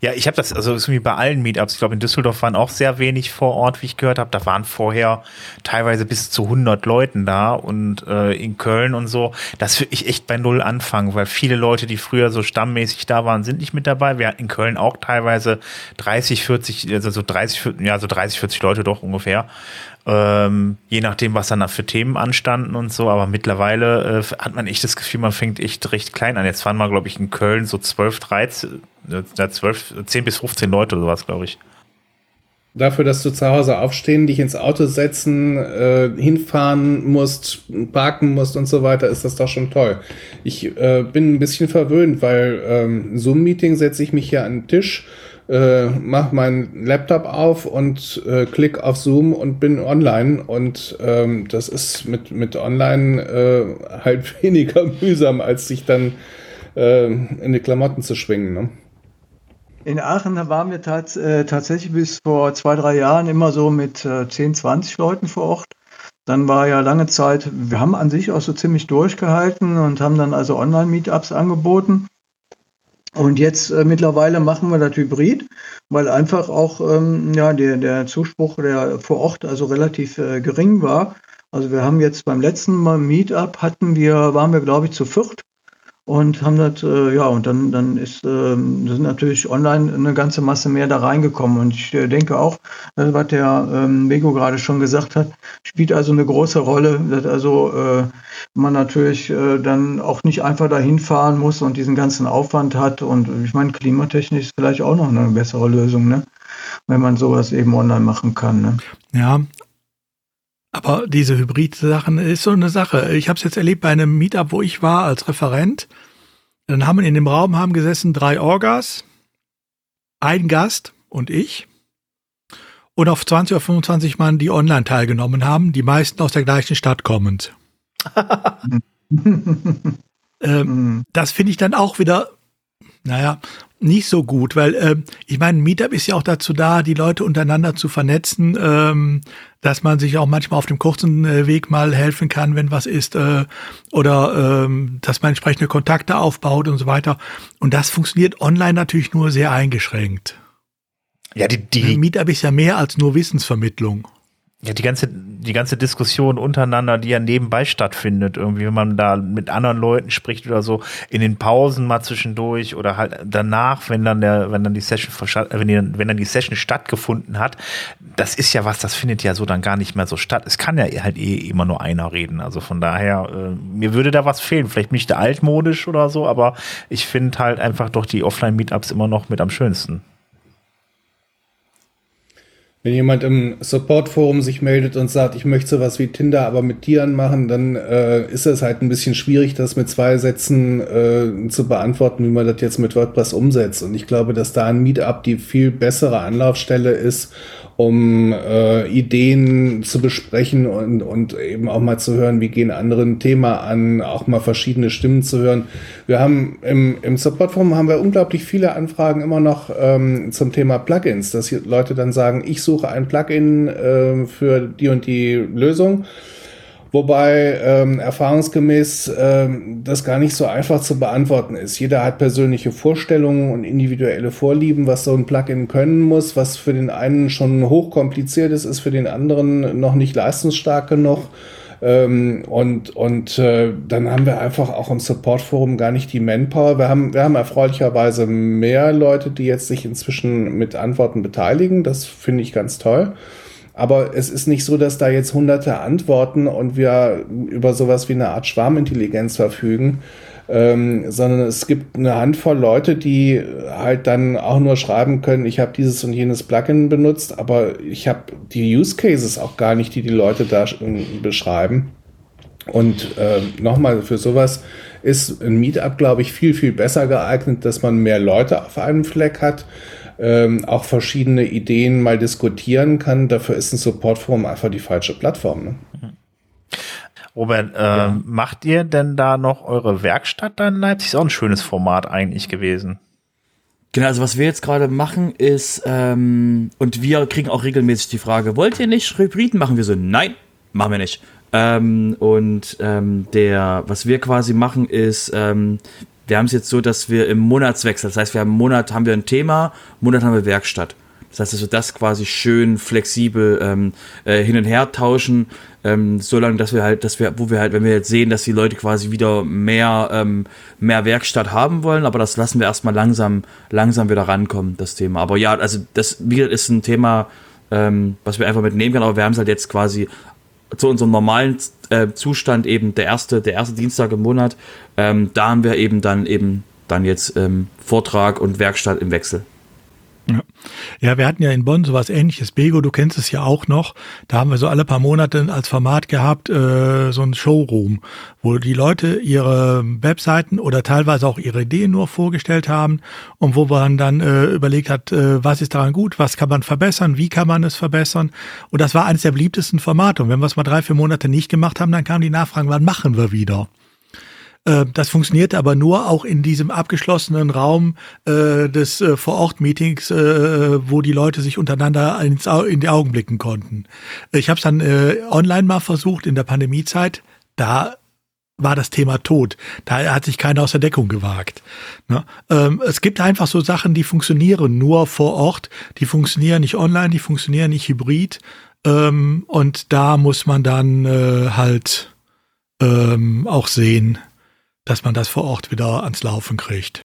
ja, ich habe das, also ist wie bei allen Meetups. Ich glaube, in Düsseldorf waren auch sehr wenig vor Ort, wie ich gehört habe. Da waren vorher teilweise bis zu 100 Leuten da und äh, in Köln und so. Das würde ich echt bei Null anfangen, weil viele Leute, die früher so stammmäßig da waren, sind nicht mit dabei. Wir hatten in Köln auch teilweise 30, 40, also so 30, ja, so 30, 40 Leute doch ungefähr. Ähm, je nachdem, was dann da für Themen anstanden und so. Aber mittlerweile äh, hat man echt das Gefühl, man fängt echt recht klein an. Jetzt waren wir, glaube ich, in Köln so 12, 13, äh, 12, 10 bis 15 Leute oder sowas, glaube ich. Dafür, dass du zu Hause aufstehen, dich ins Auto setzen, äh, hinfahren musst, parken musst und so weiter, ist das doch schon toll. Ich äh, bin ein bisschen verwöhnt, weil ähm, Zoom-Meeting setze ich mich hier an den Tisch äh, mach meinen Laptop auf und äh, klick auf Zoom und bin online. Und ähm, das ist mit, mit online äh, halt weniger mühsam, als sich dann äh, in die Klamotten zu schwingen. Ne? In Aachen waren wir tats äh, tatsächlich bis vor zwei, drei Jahren immer so mit äh, 10, 20 Leuten vor Ort. Dann war ja lange Zeit, wir haben an sich auch so ziemlich durchgehalten und haben dann also Online-Meetups angeboten. Und jetzt äh, mittlerweile machen wir das Hybrid, weil einfach auch ähm, ja, der, der Zuspruch der vor Ort also relativ äh, gering war. Also wir haben jetzt beim letzten Mal Meetup hatten wir, waren wir glaube ich zu viert und haben das, äh, ja, und dann, dann ist, äh, sind natürlich online eine ganze Masse mehr da reingekommen. Und ich äh, denke auch, äh, was der ähm, Bego gerade schon gesagt hat, spielt also eine große Rolle, dass also äh, man natürlich äh, dann auch nicht einfach dahin fahren muss und diesen ganzen Aufwand hat. Und ich meine, klimatechnisch ist vielleicht auch noch eine bessere Lösung, ne? wenn man sowas eben online machen kann. Ne? Ja, aber diese Hybrid-Sachen ist so eine Sache. Ich habe es jetzt erlebt bei einem Meetup, wo ich war als Referent. Dann haben in dem Raum haben gesessen drei Orgas, ein Gast und ich. Und auf 20 oder 25 Mann, die online teilgenommen haben, die meisten aus der gleichen Stadt kommend. ähm, das finde ich dann auch wieder, naja, nicht so gut, weil äh, ich meine, Meetup ist ja auch dazu da, die Leute untereinander zu vernetzen, ähm, dass man sich auch manchmal auf dem kurzen äh, Weg mal helfen kann, wenn was ist, äh, oder ähm, dass man entsprechende Kontakte aufbaut und so weiter. Und das funktioniert online natürlich nur sehr eingeschränkt. Ja, die, die Meetup ist ja mehr als nur Wissensvermittlung. Ja, die ganze, die ganze Diskussion untereinander, die ja nebenbei stattfindet, irgendwie, wenn man da mit anderen Leuten spricht oder so, in den Pausen mal zwischendurch oder halt danach, wenn dann der, wenn dann die Session, wenn, die, wenn dann die Session stattgefunden hat, das ist ja was, das findet ja so dann gar nicht mehr so statt. Es kann ja halt eh immer nur einer reden. Also von daher, äh, mir würde da was fehlen. Vielleicht nicht altmodisch oder so, aber ich finde halt einfach doch die Offline-Meetups immer noch mit am schönsten. Wenn jemand im Support-Forum sich meldet und sagt, ich möchte sowas wie Tinder aber mit Tieren machen, dann äh, ist es halt ein bisschen schwierig, das mit zwei Sätzen äh, zu beantworten, wie man das jetzt mit WordPress umsetzt. Und ich glaube, dass da ein Meetup die viel bessere Anlaufstelle ist, um äh, Ideen zu besprechen und, und eben auch mal zu hören, wie gehen andere ein Thema an, auch mal verschiedene Stimmen zu hören. Wir haben im, im Support-Forum haben wir unglaublich viele Anfragen immer noch ähm, zum Thema Plugins, dass Leute dann sagen, ich suche ein Plugin äh, für die und die Lösung Wobei ähm, erfahrungsgemäß ähm, das gar nicht so einfach zu beantworten ist. Jeder hat persönliche Vorstellungen und individuelle Vorlieben, was so ein Plugin können muss, was für den einen schon hochkompliziert ist, ist für den anderen noch nicht leistungsstark genug. Ähm, und und äh, dann haben wir einfach auch im Support-Forum gar nicht die Manpower. Wir haben, wir haben erfreulicherweise mehr Leute, die jetzt sich inzwischen mit Antworten beteiligen. Das finde ich ganz toll. Aber es ist nicht so, dass da jetzt hunderte Antworten und wir über sowas wie eine Art Schwarmintelligenz verfügen, ähm, sondern es gibt eine Handvoll Leute, die halt dann auch nur schreiben können, ich habe dieses und jenes Plugin benutzt, aber ich habe die Use Cases auch gar nicht, die die Leute da beschreiben. Und äh, nochmal für sowas ist ein Meetup, glaube ich, viel, viel besser geeignet, dass man mehr Leute auf einem Fleck hat, ähm, auch verschiedene Ideen mal diskutieren kann. Dafür ist ein Supportforum einfach die falsche Plattform. Ne? Robert, äh, ja. macht ihr denn da noch eure Werkstatt dann in Leipzig? Ist auch ein schönes Format eigentlich gewesen. Genau, also was wir jetzt gerade machen ist, ähm, und wir kriegen auch regelmäßig die Frage, wollt ihr nicht Hybriden machen? Wir so, nein, machen wir nicht. Ähm, und ähm, der, was wir quasi machen, ist, ähm, wir haben es jetzt so, dass wir im Monatswechsel, das heißt, wir haben Monat haben wir ein Thema, Monat haben wir Werkstatt. Das heißt, dass wir das quasi schön flexibel ähm, äh, hin und her tauschen, ähm, solange, dass wir halt, dass wir, wo wir halt, wenn wir jetzt sehen, dass die Leute quasi wieder mehr, ähm, mehr Werkstatt haben wollen, aber das lassen wir erstmal langsam, langsam wieder rankommen, das Thema. Aber ja, also das ist ein Thema, ähm, was wir einfach mitnehmen können, aber wir haben es halt jetzt quasi zu unserem normalen äh, Zustand eben der erste, der erste Dienstag im Monat. Ähm, da haben wir eben dann eben dann jetzt ähm, Vortrag und Werkstatt im Wechsel. Ja. ja, wir hatten ja in Bonn sowas ähnliches. Bego, du kennst es ja auch noch. Da haben wir so alle paar Monate als Format gehabt, äh, so ein Showroom, wo die Leute ihre Webseiten oder teilweise auch ihre Ideen nur vorgestellt haben und wo man dann äh, überlegt hat, äh, was ist daran gut, was kann man verbessern, wie kann man es verbessern. Und das war eines der beliebtesten Formate. Und wenn wir es mal drei, vier Monate nicht gemacht haben, dann kamen die Nachfragen, wann machen wir wieder? Äh, das funktionierte aber nur auch in diesem abgeschlossenen Raum äh, des äh, Vor-Ort-Meetings, äh, wo die Leute sich untereinander ins in die Augen blicken konnten. Ich habe es dann äh, online mal versucht in der Pandemiezeit. Da war das Thema tot. Da hat sich keiner aus der Deckung gewagt. Ne? Ähm, es gibt einfach so Sachen, die funktionieren nur vor Ort, die funktionieren nicht online, die funktionieren nicht hybrid. Ähm, und da muss man dann äh, halt ähm, auch sehen, dass man das vor Ort wieder ans Laufen kriegt.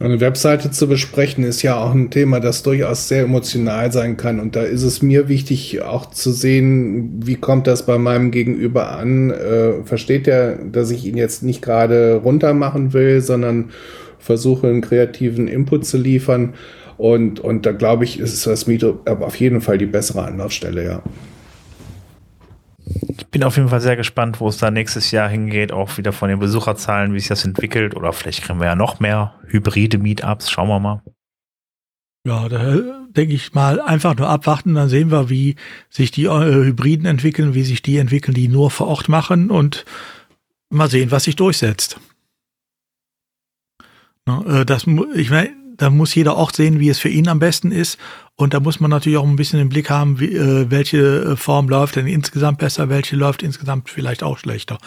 Eine Webseite zu besprechen ist ja auch ein Thema, das durchaus sehr emotional sein kann. Und da ist es mir wichtig, auch zu sehen, wie kommt das bei meinem Gegenüber an? Äh, versteht er, dass ich ihn jetzt nicht gerade runter machen will, sondern versuche, einen kreativen Input zu liefern? Und, und da glaube ich, ist das Meetup auf jeden Fall die bessere Anlaufstelle, ja ich bin auf jeden Fall sehr gespannt, wo es da nächstes Jahr hingeht, auch wieder von den Besucherzahlen, wie sich das entwickelt. Oder vielleicht kriegen wir ja noch mehr hybride Meetups. Schauen wir mal. Ja, da denke ich mal, einfach nur abwarten, dann sehen wir, wie sich die äh, Hybriden entwickeln, wie sich die entwickeln, die nur vor Ort machen und mal sehen, was sich durchsetzt. Na, äh, das, ich meine, da muss jeder auch sehen, wie es für ihn am besten ist. Und da muss man natürlich auch ein bisschen im Blick haben, wie, äh, welche äh, Form läuft denn insgesamt besser, welche läuft insgesamt vielleicht auch schlechter.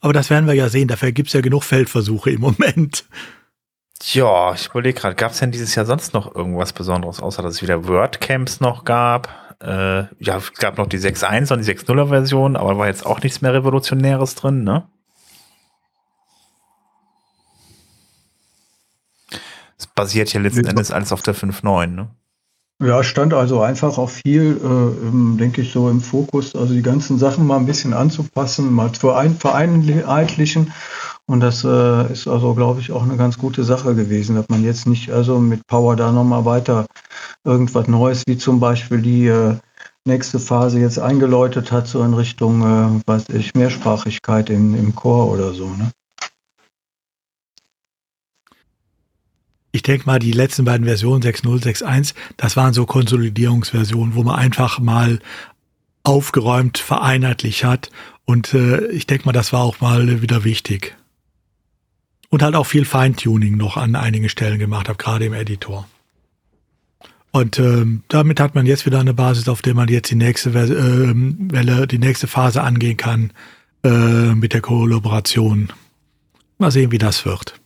Aber das werden wir ja sehen. Dafür gibt's ja genug Feldversuche im Moment. Ja, ich überlege gerade, gab es denn dieses Jahr sonst noch irgendwas Besonderes, außer dass es wieder WordCamps noch gab? Äh, ja, es gab noch die 6.1 und die 6.0er Version, aber war jetzt auch nichts mehr Revolutionäres drin, ne? Es basiert ja letzten Endes alles auf der 5.9, ne? Ja, stand also einfach auch viel, äh, denke ich, so im Fokus, also die ganzen Sachen mal ein bisschen anzupassen, mal zu ein, vereinheitlichen. Und das äh, ist also, glaube ich, auch eine ganz gute Sache gewesen, dass man jetzt nicht also mit Power da nochmal weiter irgendwas Neues, wie zum Beispiel die äh, nächste Phase jetzt eingeläutet hat, so in Richtung, äh, weiß ich, Mehrsprachigkeit im, im Chor oder so. Ne? Ich denke mal, die letzten beiden Versionen 6.0, 6.1, das waren so Konsolidierungsversionen, wo man einfach mal aufgeräumt, vereinheitlicht hat. Und äh, ich denke mal, das war auch mal wieder wichtig. Und halt auch viel Feintuning noch an einigen Stellen gemacht habe, gerade im Editor. Und ähm, damit hat man jetzt wieder eine Basis, auf der man jetzt die nächste äh, Welle, die nächste Phase angehen kann äh, mit der Kollaboration. Mal sehen, wie das wird.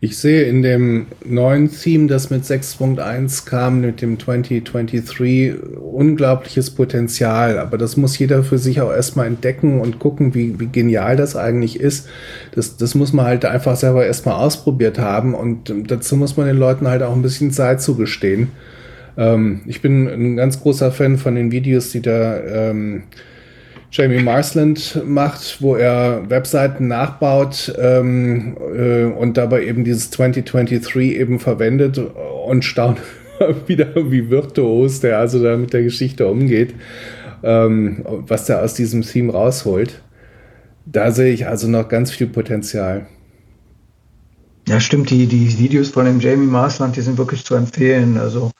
Ich sehe in dem neuen Theme, das mit 6.1 kam, mit dem 2023, unglaubliches Potenzial. Aber das muss jeder für sich auch erstmal entdecken und gucken, wie, wie genial das eigentlich ist. Das, das muss man halt einfach selber erstmal ausprobiert haben. Und dazu muss man den Leuten halt auch ein bisschen Zeit zugestehen. Ähm, ich bin ein ganz großer Fan von den Videos, die da ähm, Jamie Marsland macht, wo er Webseiten nachbaut ähm, äh, und dabei eben dieses 2023 eben verwendet und staunt wieder, wie virtuos der also da mit der Geschichte umgeht. ähm, was der aus diesem Theme rausholt. Da sehe ich also noch ganz viel Potenzial. Ja, stimmt, die, die Videos von dem Jamie Marsland, die sind wirklich zu empfehlen. Also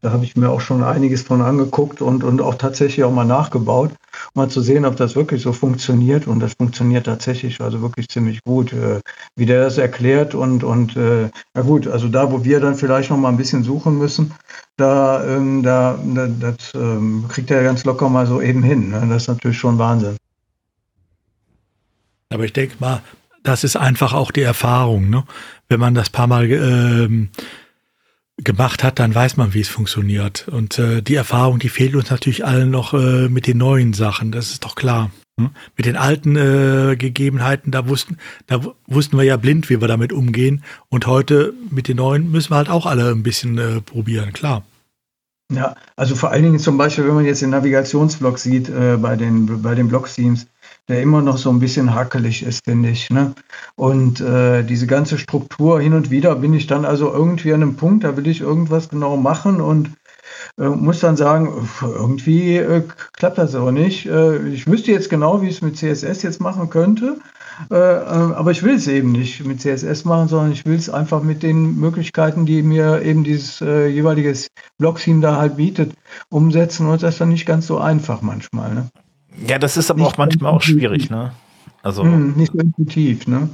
da habe ich mir auch schon einiges von angeguckt und, und auch tatsächlich auch mal nachgebaut, um mal zu sehen, ob das wirklich so funktioniert. Und das funktioniert tatsächlich also wirklich ziemlich gut, äh, wie der das erklärt. Und, und äh, ja gut, also da, wo wir dann vielleicht noch mal ein bisschen suchen müssen, da, ähm, da, da das ähm, kriegt er ganz locker mal so eben hin. Ne? Das ist natürlich schon Wahnsinn. Aber ich denke mal, das ist einfach auch die Erfahrung. Ne? Wenn man das paar Mal ähm, gemacht hat, dann weiß man, wie es funktioniert. Und äh, die Erfahrung, die fehlt uns natürlich allen noch äh, mit den neuen Sachen. Das ist doch klar. Ne? Mit den alten äh, Gegebenheiten, da wussten, da wussten wir ja blind, wie wir damit umgehen. Und heute mit den neuen müssen wir halt auch alle ein bisschen äh, probieren, klar. Ja, also vor allen Dingen zum Beispiel, wenn man jetzt den Navigationsblock sieht äh, bei den bei den Block-Themes, der immer noch so ein bisschen hakelig ist, finde ich. Ne? Und äh, diese ganze Struktur hin und wieder bin ich dann also irgendwie an einem Punkt, da will ich irgendwas genau machen und äh, muss dann sagen, irgendwie äh, klappt das aber nicht. Äh, ich wüsste jetzt genau, wie ich es mit CSS jetzt machen könnte, äh, äh, aber ich will es eben nicht mit CSS machen, sondern ich will es einfach mit den Möglichkeiten, die mir eben dieses jeweilige Blog-Theme da halt bietet, umsetzen und das ist dann nicht ganz so einfach manchmal. Ne? Ja, das ist aber nicht auch manchmal auch schwierig, ne? Also. Hm, nicht so intuitiv, ne?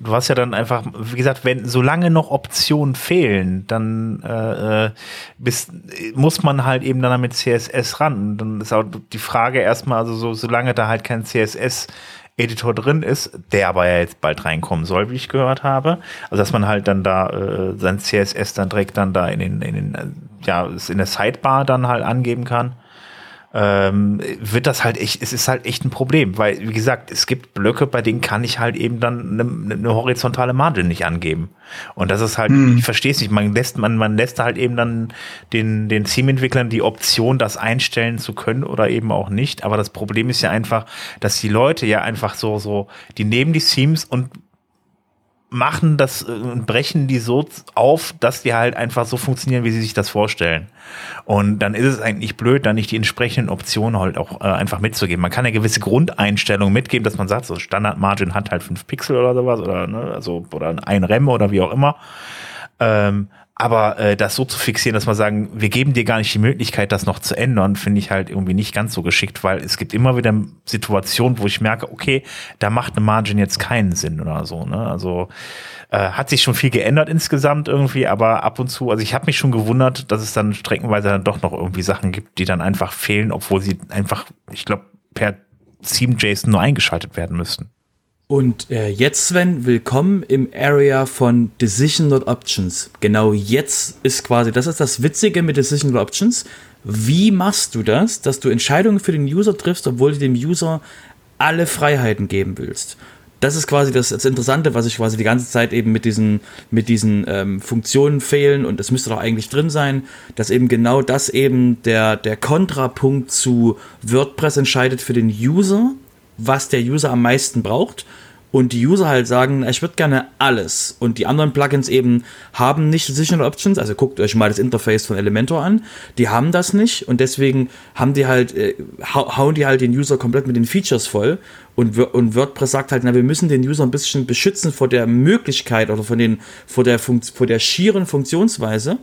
Du hast ja dann einfach, wie gesagt, wenn solange noch Optionen fehlen, dann äh, äh bis, muss man halt eben dann mit CSS ran. Dann ist auch die Frage erstmal, also so, solange da halt kein CSS Editor drin ist, der aber ja jetzt bald reinkommen soll, wie ich gehört habe. Also dass man halt dann da äh, sein CSS dann direkt dann da in den, in den, äh, ja, in der Sidebar dann halt angeben kann ähm, wird das halt echt, es ist halt echt ein Problem, weil, wie gesagt, es gibt Blöcke, bei denen kann ich halt eben dann eine, eine horizontale Margin nicht angeben. Und das ist halt, hm. ich verstehe es nicht, man lässt, man, man lässt halt eben dann den, den Theme-Entwicklern die Option, das einstellen zu können oder eben auch nicht. Aber das Problem ist ja einfach, dass die Leute ja einfach so, so, die nehmen die Themes und machen das äh, und brechen die so auf, dass die halt einfach so funktionieren, wie sie sich das vorstellen. Und dann ist es eigentlich blöd, da nicht die entsprechenden Optionen halt auch äh, einfach mitzugeben. Man kann eine gewisse Grundeinstellung mitgeben, dass man sagt, so Standard Margin hat halt fünf Pixel oder sowas oder ne, also oder ein Rem oder wie auch immer. Ähm, aber äh, das so zu fixieren, dass man sagen, wir geben dir gar nicht die Möglichkeit, das noch zu ändern, finde ich halt irgendwie nicht ganz so geschickt, weil es gibt immer wieder Situationen, wo ich merke, okay, da macht eine Margin jetzt keinen Sinn oder so. Ne? Also äh, hat sich schon viel geändert insgesamt irgendwie, aber ab und zu, also ich habe mich schon gewundert, dass es dann streckenweise dann doch noch irgendwie Sachen gibt, die dann einfach fehlen, obwohl sie einfach, ich glaube, per Theme JSON nur eingeschaltet werden müssten. Und äh, jetzt, Sven, willkommen im Area von Decision Not Options. Genau jetzt ist quasi, das ist das Witzige mit Decision Not Options. Wie machst du das, dass du Entscheidungen für den User triffst, obwohl du dem User alle Freiheiten geben willst? Das ist quasi das, das Interessante, was ich quasi die ganze Zeit eben mit diesen, mit diesen ähm, Funktionen fehlen und das müsste doch eigentlich drin sein, dass eben genau das eben der, der Kontrapunkt zu WordPress entscheidet für den User was der User am meisten braucht. Und die User halt sagen, ich würde gerne alles. Und die anderen Plugins eben haben nicht Decisional Options, also guckt euch mal das Interface von Elementor an, die haben das nicht. Und deswegen haben die halt, äh, hauen die halt den User komplett mit den Features voll. Und, und WordPress sagt halt, na, wir müssen den User ein bisschen beschützen vor der Möglichkeit oder von den, vor der, Funkt, vor der schieren Funktionsweise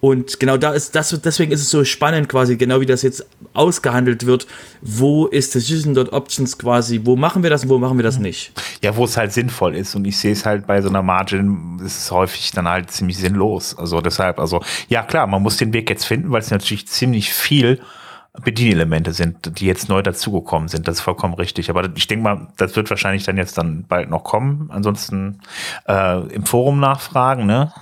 und genau da ist das, deswegen ist es so spannend quasi, genau wie das jetzt ausgehandelt wird. Wo ist Decision Dot Options quasi? Wo machen wir das und wo machen wir das nicht? Ja, wo es halt sinnvoll ist. Und ich sehe es halt bei so einer Margin, ist es häufig dann halt ziemlich sinnlos. Also deshalb, also ja klar, man muss den Weg jetzt finden, weil es natürlich ziemlich viel Bedienelemente sind, die jetzt neu dazugekommen sind. Das ist vollkommen richtig. Aber ich denke mal, das wird wahrscheinlich dann jetzt dann bald noch kommen. Ansonsten äh, im Forum nachfragen, ne?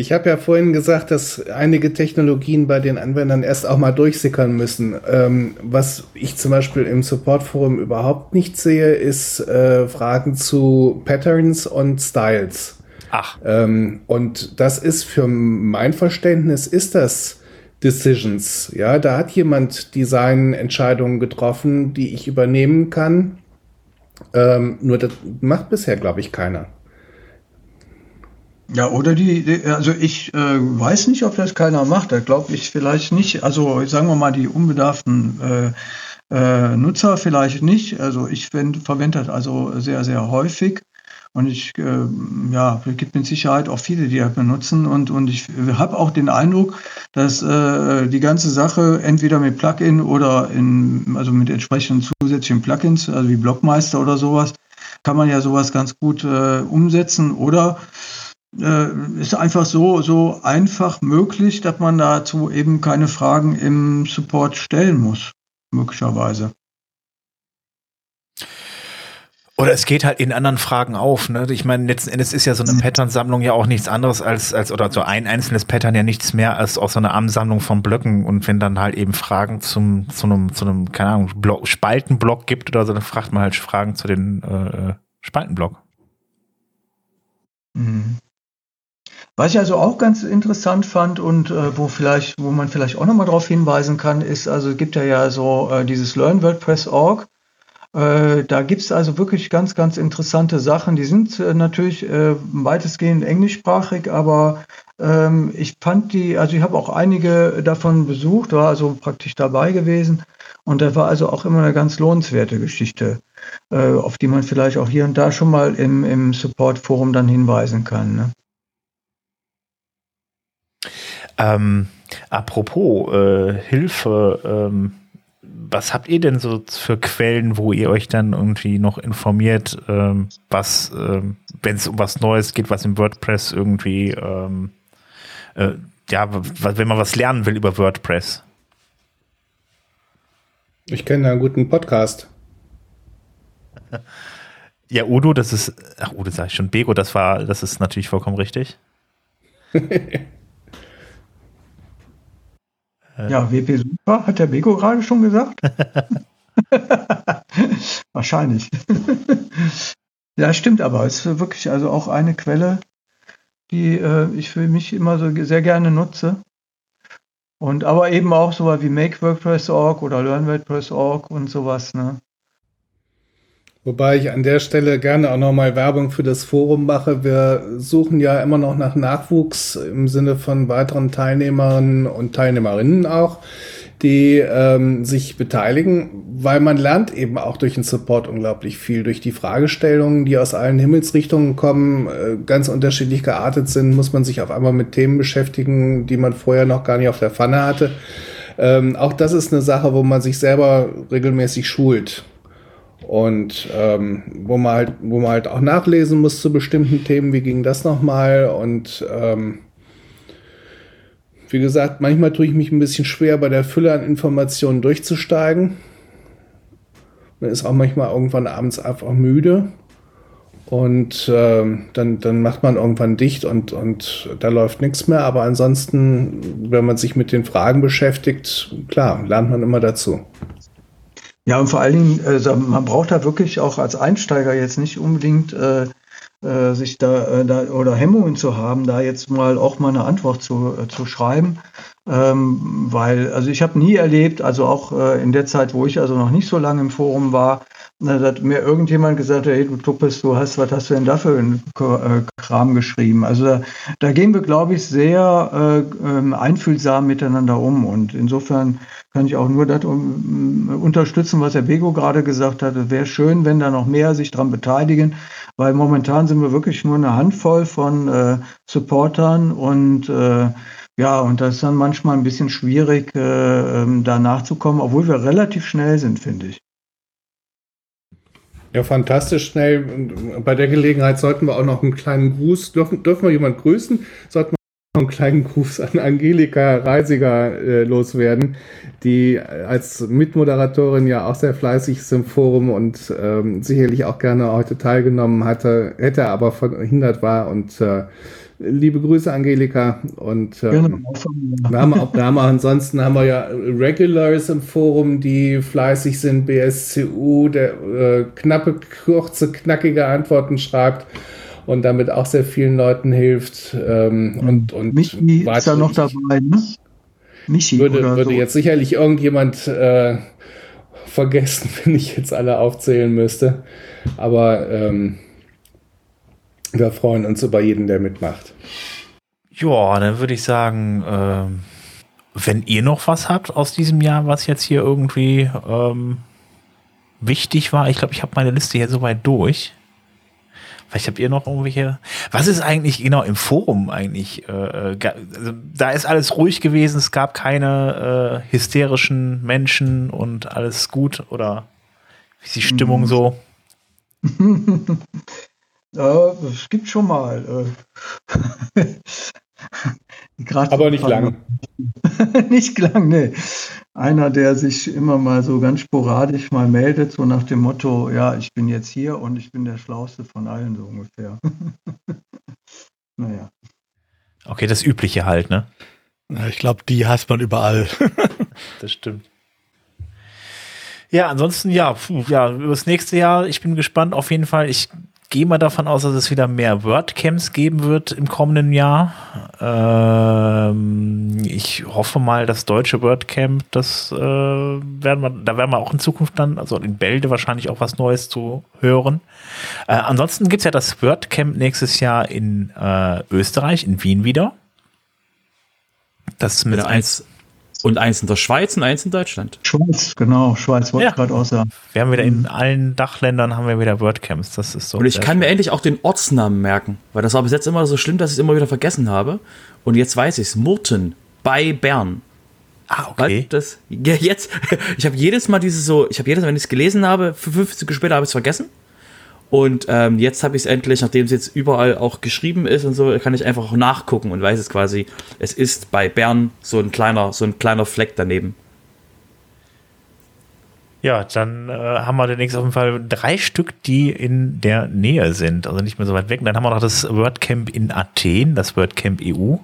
Ich habe ja vorhin gesagt, dass einige Technologien bei den Anwendern erst auch mal durchsickern müssen. Ähm, was ich zum Beispiel im Support-Forum überhaupt nicht sehe, ist äh, Fragen zu Patterns und Styles. Ach. Ähm, und das ist für mein Verständnis, ist das Decisions. Ja, da hat jemand Designentscheidungen getroffen, die ich übernehmen kann. Ähm, nur das macht bisher, glaube ich, keiner. Ja, oder die, die also ich äh, weiß nicht, ob das keiner macht. Da glaube ich vielleicht nicht. Also sagen wir mal, die unbedarften äh, äh, Nutzer vielleicht nicht. Also ich verwende das also sehr, sehr häufig. Und ich, äh, ja, es gibt mit Sicherheit auch viele, die das benutzen. Und, und ich habe auch den Eindruck, dass äh, die ganze Sache entweder mit Plugin oder in, also mit entsprechenden zusätzlichen Plugins, also wie Blockmeister oder sowas, kann man ja sowas ganz gut äh, umsetzen. Oder äh, ist einfach so, so einfach möglich, dass man dazu eben keine Fragen im Support stellen muss, möglicherweise. Oder es geht halt in anderen Fragen auf. Ne? Ich meine, letzten Endes ist ja so eine mhm. Pattern-Sammlung ja auch nichts anderes als, als, oder so ein einzelnes Pattern ja nichts mehr als auch so eine Ansammlung von Blöcken. Und wenn dann halt eben Fragen zum, zu einem, zu einem, keine Ahnung, Block, Spaltenblock gibt oder so, dann fragt man halt Fragen zu den äh, Spaltenblock. Mhm. Was ich also auch ganz interessant fand und äh, wo vielleicht, wo man vielleicht auch nochmal darauf hinweisen kann, ist, also es gibt ja ja so äh, dieses Learn WordPress Org. Äh, da gibt es also wirklich ganz, ganz interessante Sachen. Die sind äh, natürlich äh, weitestgehend englischsprachig, aber ähm, ich fand die, also ich habe auch einige davon besucht, war also praktisch dabei gewesen. Und da war also auch immer eine ganz lohnenswerte Geschichte, äh, auf die man vielleicht auch hier und da schon mal im, im Support-Forum dann hinweisen kann. Ne? Ähm, apropos äh, Hilfe, ähm, was habt ihr denn so für Quellen, wo ihr euch dann irgendwie noch informiert, ähm, was, ähm, wenn es um was Neues geht, was im WordPress irgendwie, ähm, äh, ja, wenn man was lernen will über WordPress? Ich kenne einen guten Podcast. Ja, Udo, das ist, ach, Udo sag ich schon, Bego, das war, das ist natürlich vollkommen richtig. Ja, WP Super, hat der Beko gerade schon gesagt? Wahrscheinlich. ja, stimmt aber. Es ist wirklich also auch eine Quelle, die äh, ich für mich immer so sehr gerne nutze. Und aber eben auch so wie Make WordPress.org oder Learn WordPress.org und sowas. Ne? Wobei ich an der Stelle gerne auch nochmal Werbung für das Forum mache. Wir suchen ja immer noch nach Nachwuchs im Sinne von weiteren Teilnehmerinnen und Teilnehmerinnen auch, die ähm, sich beteiligen, weil man lernt eben auch durch den Support unglaublich viel. Durch die Fragestellungen, die aus allen Himmelsrichtungen kommen, äh, ganz unterschiedlich geartet sind, muss man sich auf einmal mit Themen beschäftigen, die man vorher noch gar nicht auf der Pfanne hatte. Ähm, auch das ist eine Sache, wo man sich selber regelmäßig schult und ähm, wo man halt, wo man halt auch nachlesen muss zu bestimmten Themen, wie ging das nochmal und ähm, wie gesagt, manchmal tue ich mich ein bisschen schwer, bei der Fülle an Informationen durchzusteigen. Man ist auch manchmal irgendwann abends einfach müde. Und ähm, dann, dann macht man irgendwann dicht und, und da läuft nichts mehr. Aber ansonsten, wenn man sich mit den Fragen beschäftigt, klar, lernt man immer dazu. Ja, und vor allen Dingen, äh, man braucht da wirklich auch als Einsteiger jetzt nicht unbedingt äh, äh, sich da, äh, da oder Hemmungen zu haben, da jetzt mal auch mal eine Antwort zu, äh, zu schreiben. Ähm, weil, also ich habe nie erlebt, also auch äh, in der Zeit, wo ich also noch nicht so lange im Forum war, da hat mir irgendjemand gesagt, hey, du Tuppes, du hast, was hast du denn da für einen äh, Kram geschrieben? Also da, da gehen wir, glaube ich, sehr äh, ähm, einfühlsam miteinander um. Und insofern kann ich auch nur das um, unterstützen, was Herr Bego gerade gesagt hat. Wäre schön, wenn da noch mehr sich dran beteiligen, weil momentan sind wir wirklich nur eine Handvoll von äh, Supportern und äh, ja, und das ist dann manchmal ein bisschen schwierig, äh, ähm, da nachzukommen, obwohl wir relativ schnell sind, finde ich. Ja, fantastisch schnell. Bei der Gelegenheit sollten wir auch noch einen kleinen Gruß, dürfen, dürfen wir jemanden grüßen? Sollten wir noch einen kleinen Gruß an Angelika Reisiger äh, loswerden, die als Mitmoderatorin ja auch sehr fleißig ist im Forum und ähm, sicherlich auch gerne heute teilgenommen hatte, hätte aber verhindert war und äh, Liebe Grüße, Angelika. Und ähm, genau. wir haben auch, wir haben auch, ansonsten haben wir ja Regulars im Forum, die fleißig sind, BSCU, der äh, knappe, kurze, knackige Antworten schreibt und damit auch sehr vielen Leuten hilft. Ähm, und, und Michi ist da noch dabei, ne? Michi würde, würde so. jetzt sicherlich irgendjemand äh, vergessen, wenn ich jetzt alle aufzählen müsste. Aber ähm, Wir freuen uns über jeden, der mitmacht. Ja, dann würde ich sagen, ähm, wenn ihr noch was habt aus diesem Jahr, was jetzt hier irgendwie ähm, wichtig war, ich glaube, ich habe meine Liste hier soweit durch. Vielleicht habt ihr noch irgendwelche. Was ist eigentlich genau im Forum eigentlich? Äh, ga- also, da ist alles ruhig gewesen, es gab keine äh, hysterischen Menschen und alles gut oder wie ist die Stimmung so? Es gibt schon mal. Äh, Aber nicht lang. nicht lang, nee. Einer, der sich immer mal so ganz sporadisch mal meldet, so nach dem Motto, ja, ich bin jetzt hier und ich bin der Schlauste von allen, so ungefähr. naja. Okay, das Übliche halt, ne? Ich glaube, die hasst man überall. Das stimmt. Ja, ansonsten, ja, ja, über das nächste Jahr, ich bin gespannt. Auf jeden Fall, ich gehe mal davon aus, dass es wieder mehr WordCamps geben wird im kommenden Jahr. Ähm, ich hoffe mal, das deutsche WordCamp, das äh, werden wir, da werden wir auch in Zukunft dann, also in Bälde wahrscheinlich auch was Neues zu hören. Äh, ansonsten gibt's ja das WordCamp nächstes Jahr in äh, Österreich, in Wien wieder. Das mit Mit eins und eins in der Schweiz und eins in Deutschland. Schweiz, genau, Schweiz wollte Ja. ich gerade auch sagen. Wir haben wieder in allen Dachländern haben wir wieder WordCamps. Das ist so. Und ich kann mir endlich auch den Ortsnamen merken, weil das war bis jetzt immer so schlimm, dass ich es immer wieder vergessen habe. Und jetzt weiß ich es. Murten bei Bern. Ah, okay. Das, ja, jetzt, ich habe jedes Mal diese so, ich habe jedes Mal, wenn ich es gelesen habe, fünf fünf Sekunden später habe ich es vergessen. Und ähm, jetzt habe ich es endlich, nachdem es jetzt überall auch geschrieben ist und so, kann ich einfach auch nachgucken und weiß es quasi, es ist bei Bern so ein kleiner, so ein kleiner Fleck daneben. Ja, dann äh, haben wir demnächst auf jeden Fall drei Stück, die in der Nähe sind, also nicht mehr so weit weg. Dann haben wir noch das WordCamp in Athen, das WordCamp EU.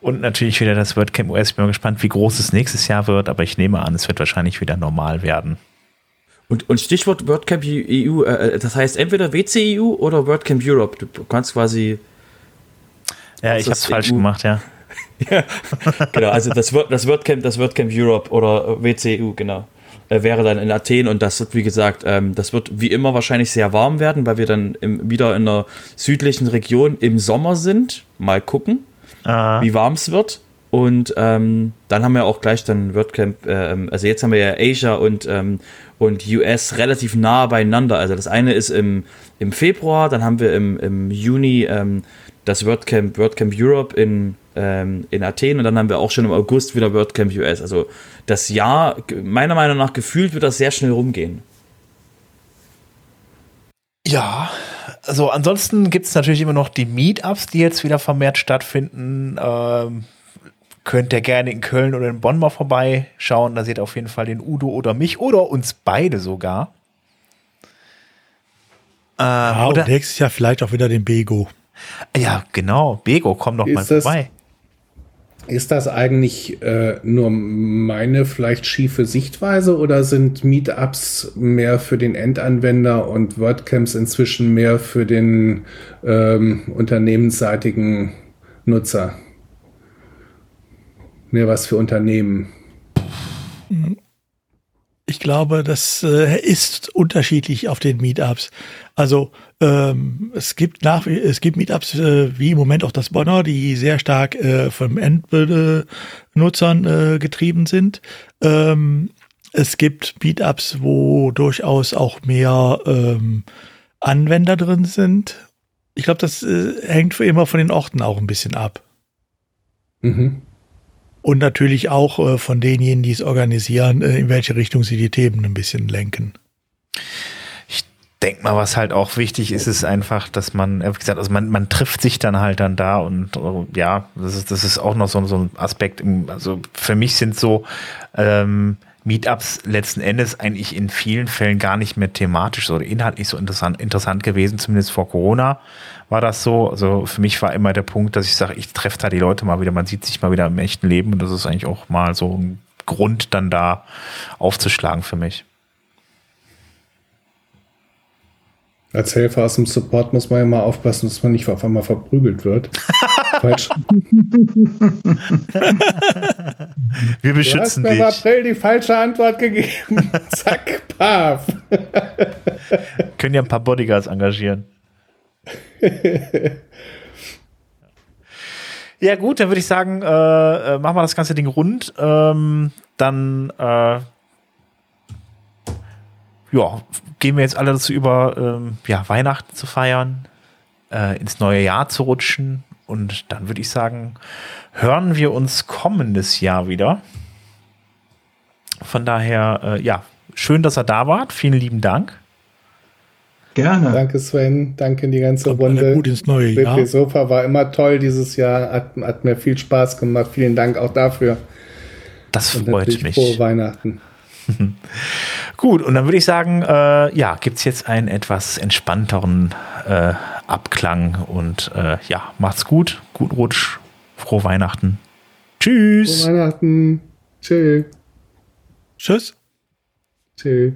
Und natürlich wieder das WordCamp US. Ich bin mal gespannt, wie groß es nächstes Jahr wird, aber ich nehme an, es wird wahrscheinlich wieder normal werden. Und, und Stichwort WordCamp EU, äh, das heißt entweder WCEU oder WordCamp Europe. Du kannst quasi Ja, ich habe ist es falsch EU? gemacht, ja. genau, also das, Word, das, WordCamp, das WordCamp Europe oder WCU, genau, äh, wäre dann in Athen und das wird, wie gesagt, ähm, das wird wie immer wahrscheinlich sehr warm werden, weil wir dann im, wieder in einer südlichen Region im Sommer sind. Mal gucken, Ah, wie warm es wird. Und ähm, dann haben wir auch gleich dann WordCamp, ähm, also jetzt haben wir ja Asia und, ähm, und US relativ nah beieinander. Also das eine ist im, im Februar, dann haben wir im, im Juni ähm, das WordCamp, WordCamp Europe in, ähm, in Athen und dann haben wir auch schon im August wieder WordCamp US. Also das Jahr, meiner Meinung nach gefühlt, wird das sehr schnell rumgehen. Ja, also ansonsten gibt es natürlich immer noch die Meetups, die jetzt wieder vermehrt stattfinden. Ähm, könnt ihr gerne in Köln oder in Bonn mal vorbeischauen. Da seht ihr auf jeden Fall den Udo oder mich oder uns beide sogar. Äh, Ja, und oder, nächstes Jahr vielleicht auch wieder den Bego. ja, genau. Bego, komm doch mal Ist das- vorbei. Ist das eigentlich äh, nur meine vielleicht schiefe Sichtweise oder sind Meetups mehr für den Endanwender und WordCamps inzwischen mehr für den ähm, unternehmensseitigen Nutzer? Mehr was für Unternehmen. Ich glaube, das äh, ist unterschiedlich auf den Meetups. Also ähm, es gibt nach es gibt Meetups äh, wie im Moment auch das Bonner, die sehr stark äh, von Endnutzern äh, getrieben sind. Ähm, es gibt Meetups, wo durchaus auch mehr ähm, Anwender drin sind. Ich glaube, das äh, hängt für immer von den Orten auch ein bisschen ab. Mhm. Und natürlich auch äh, von denjenigen, die es organisieren, äh, in welche Richtung sie die Themen ein bisschen lenken. Ich denke mal, was halt auch wichtig ist, ist einfach, dass man, äh, wie gesagt, also man, man trifft sich dann halt dann da und ja, das ist, das ist auch noch so, so ein Aspekt. Also für mich sind so ähm, Meetups letzten Endes eigentlich in vielen Fällen gar nicht mehr thematisch oder inhaltlich so interessant, interessant gewesen, zumindest vor Corona war das so. Also für mich war immer der Punkt, dass ich sage, ich treffe da die Leute mal wieder, man sieht sich mal wieder im echten Leben und das ist eigentlich auch mal so ein Grund, dann da aufzuschlagen für mich. Als Helfer aus dem Support muss man ja mal aufpassen, dass man nicht auf einmal verprügelt wird. Falsch. Wir Du hast beschützen mir im dich. April die falsche Antwort gegeben. Zack, paf. Können ja ein paar Bodyguards engagieren. Ja, gut, dann würde ich sagen, äh, äh, machen wir das ganze Ding rund. Ähm, dann äh, ja, gehen wir jetzt alle dazu über, ähm, ja, Weihnachten zu feiern, äh, ins neue Jahr zu rutschen. Und dann würde ich sagen, hören wir uns kommendes Jahr wieder. Von daher, äh, ja, schön, dass ihr da wart. Vielen lieben Dank. Gerne. Danke Sven, danke in die ganze Kommt Runde. gut ins neue BP Jahr. Sofa war immer toll dieses Jahr, hat, hat mir viel Spaß gemacht. Vielen Dank auch dafür. Das Und freut mich. frohe Weihnachten. Gut, und dann würde ich sagen, äh, ja, gibt es jetzt einen etwas entspannteren äh, Abklang und äh, ja, macht's gut, guten Rutsch, frohe Weihnachten. Tschüss. Frohe Weihnachten. Tschö. Tschüss. Tschö.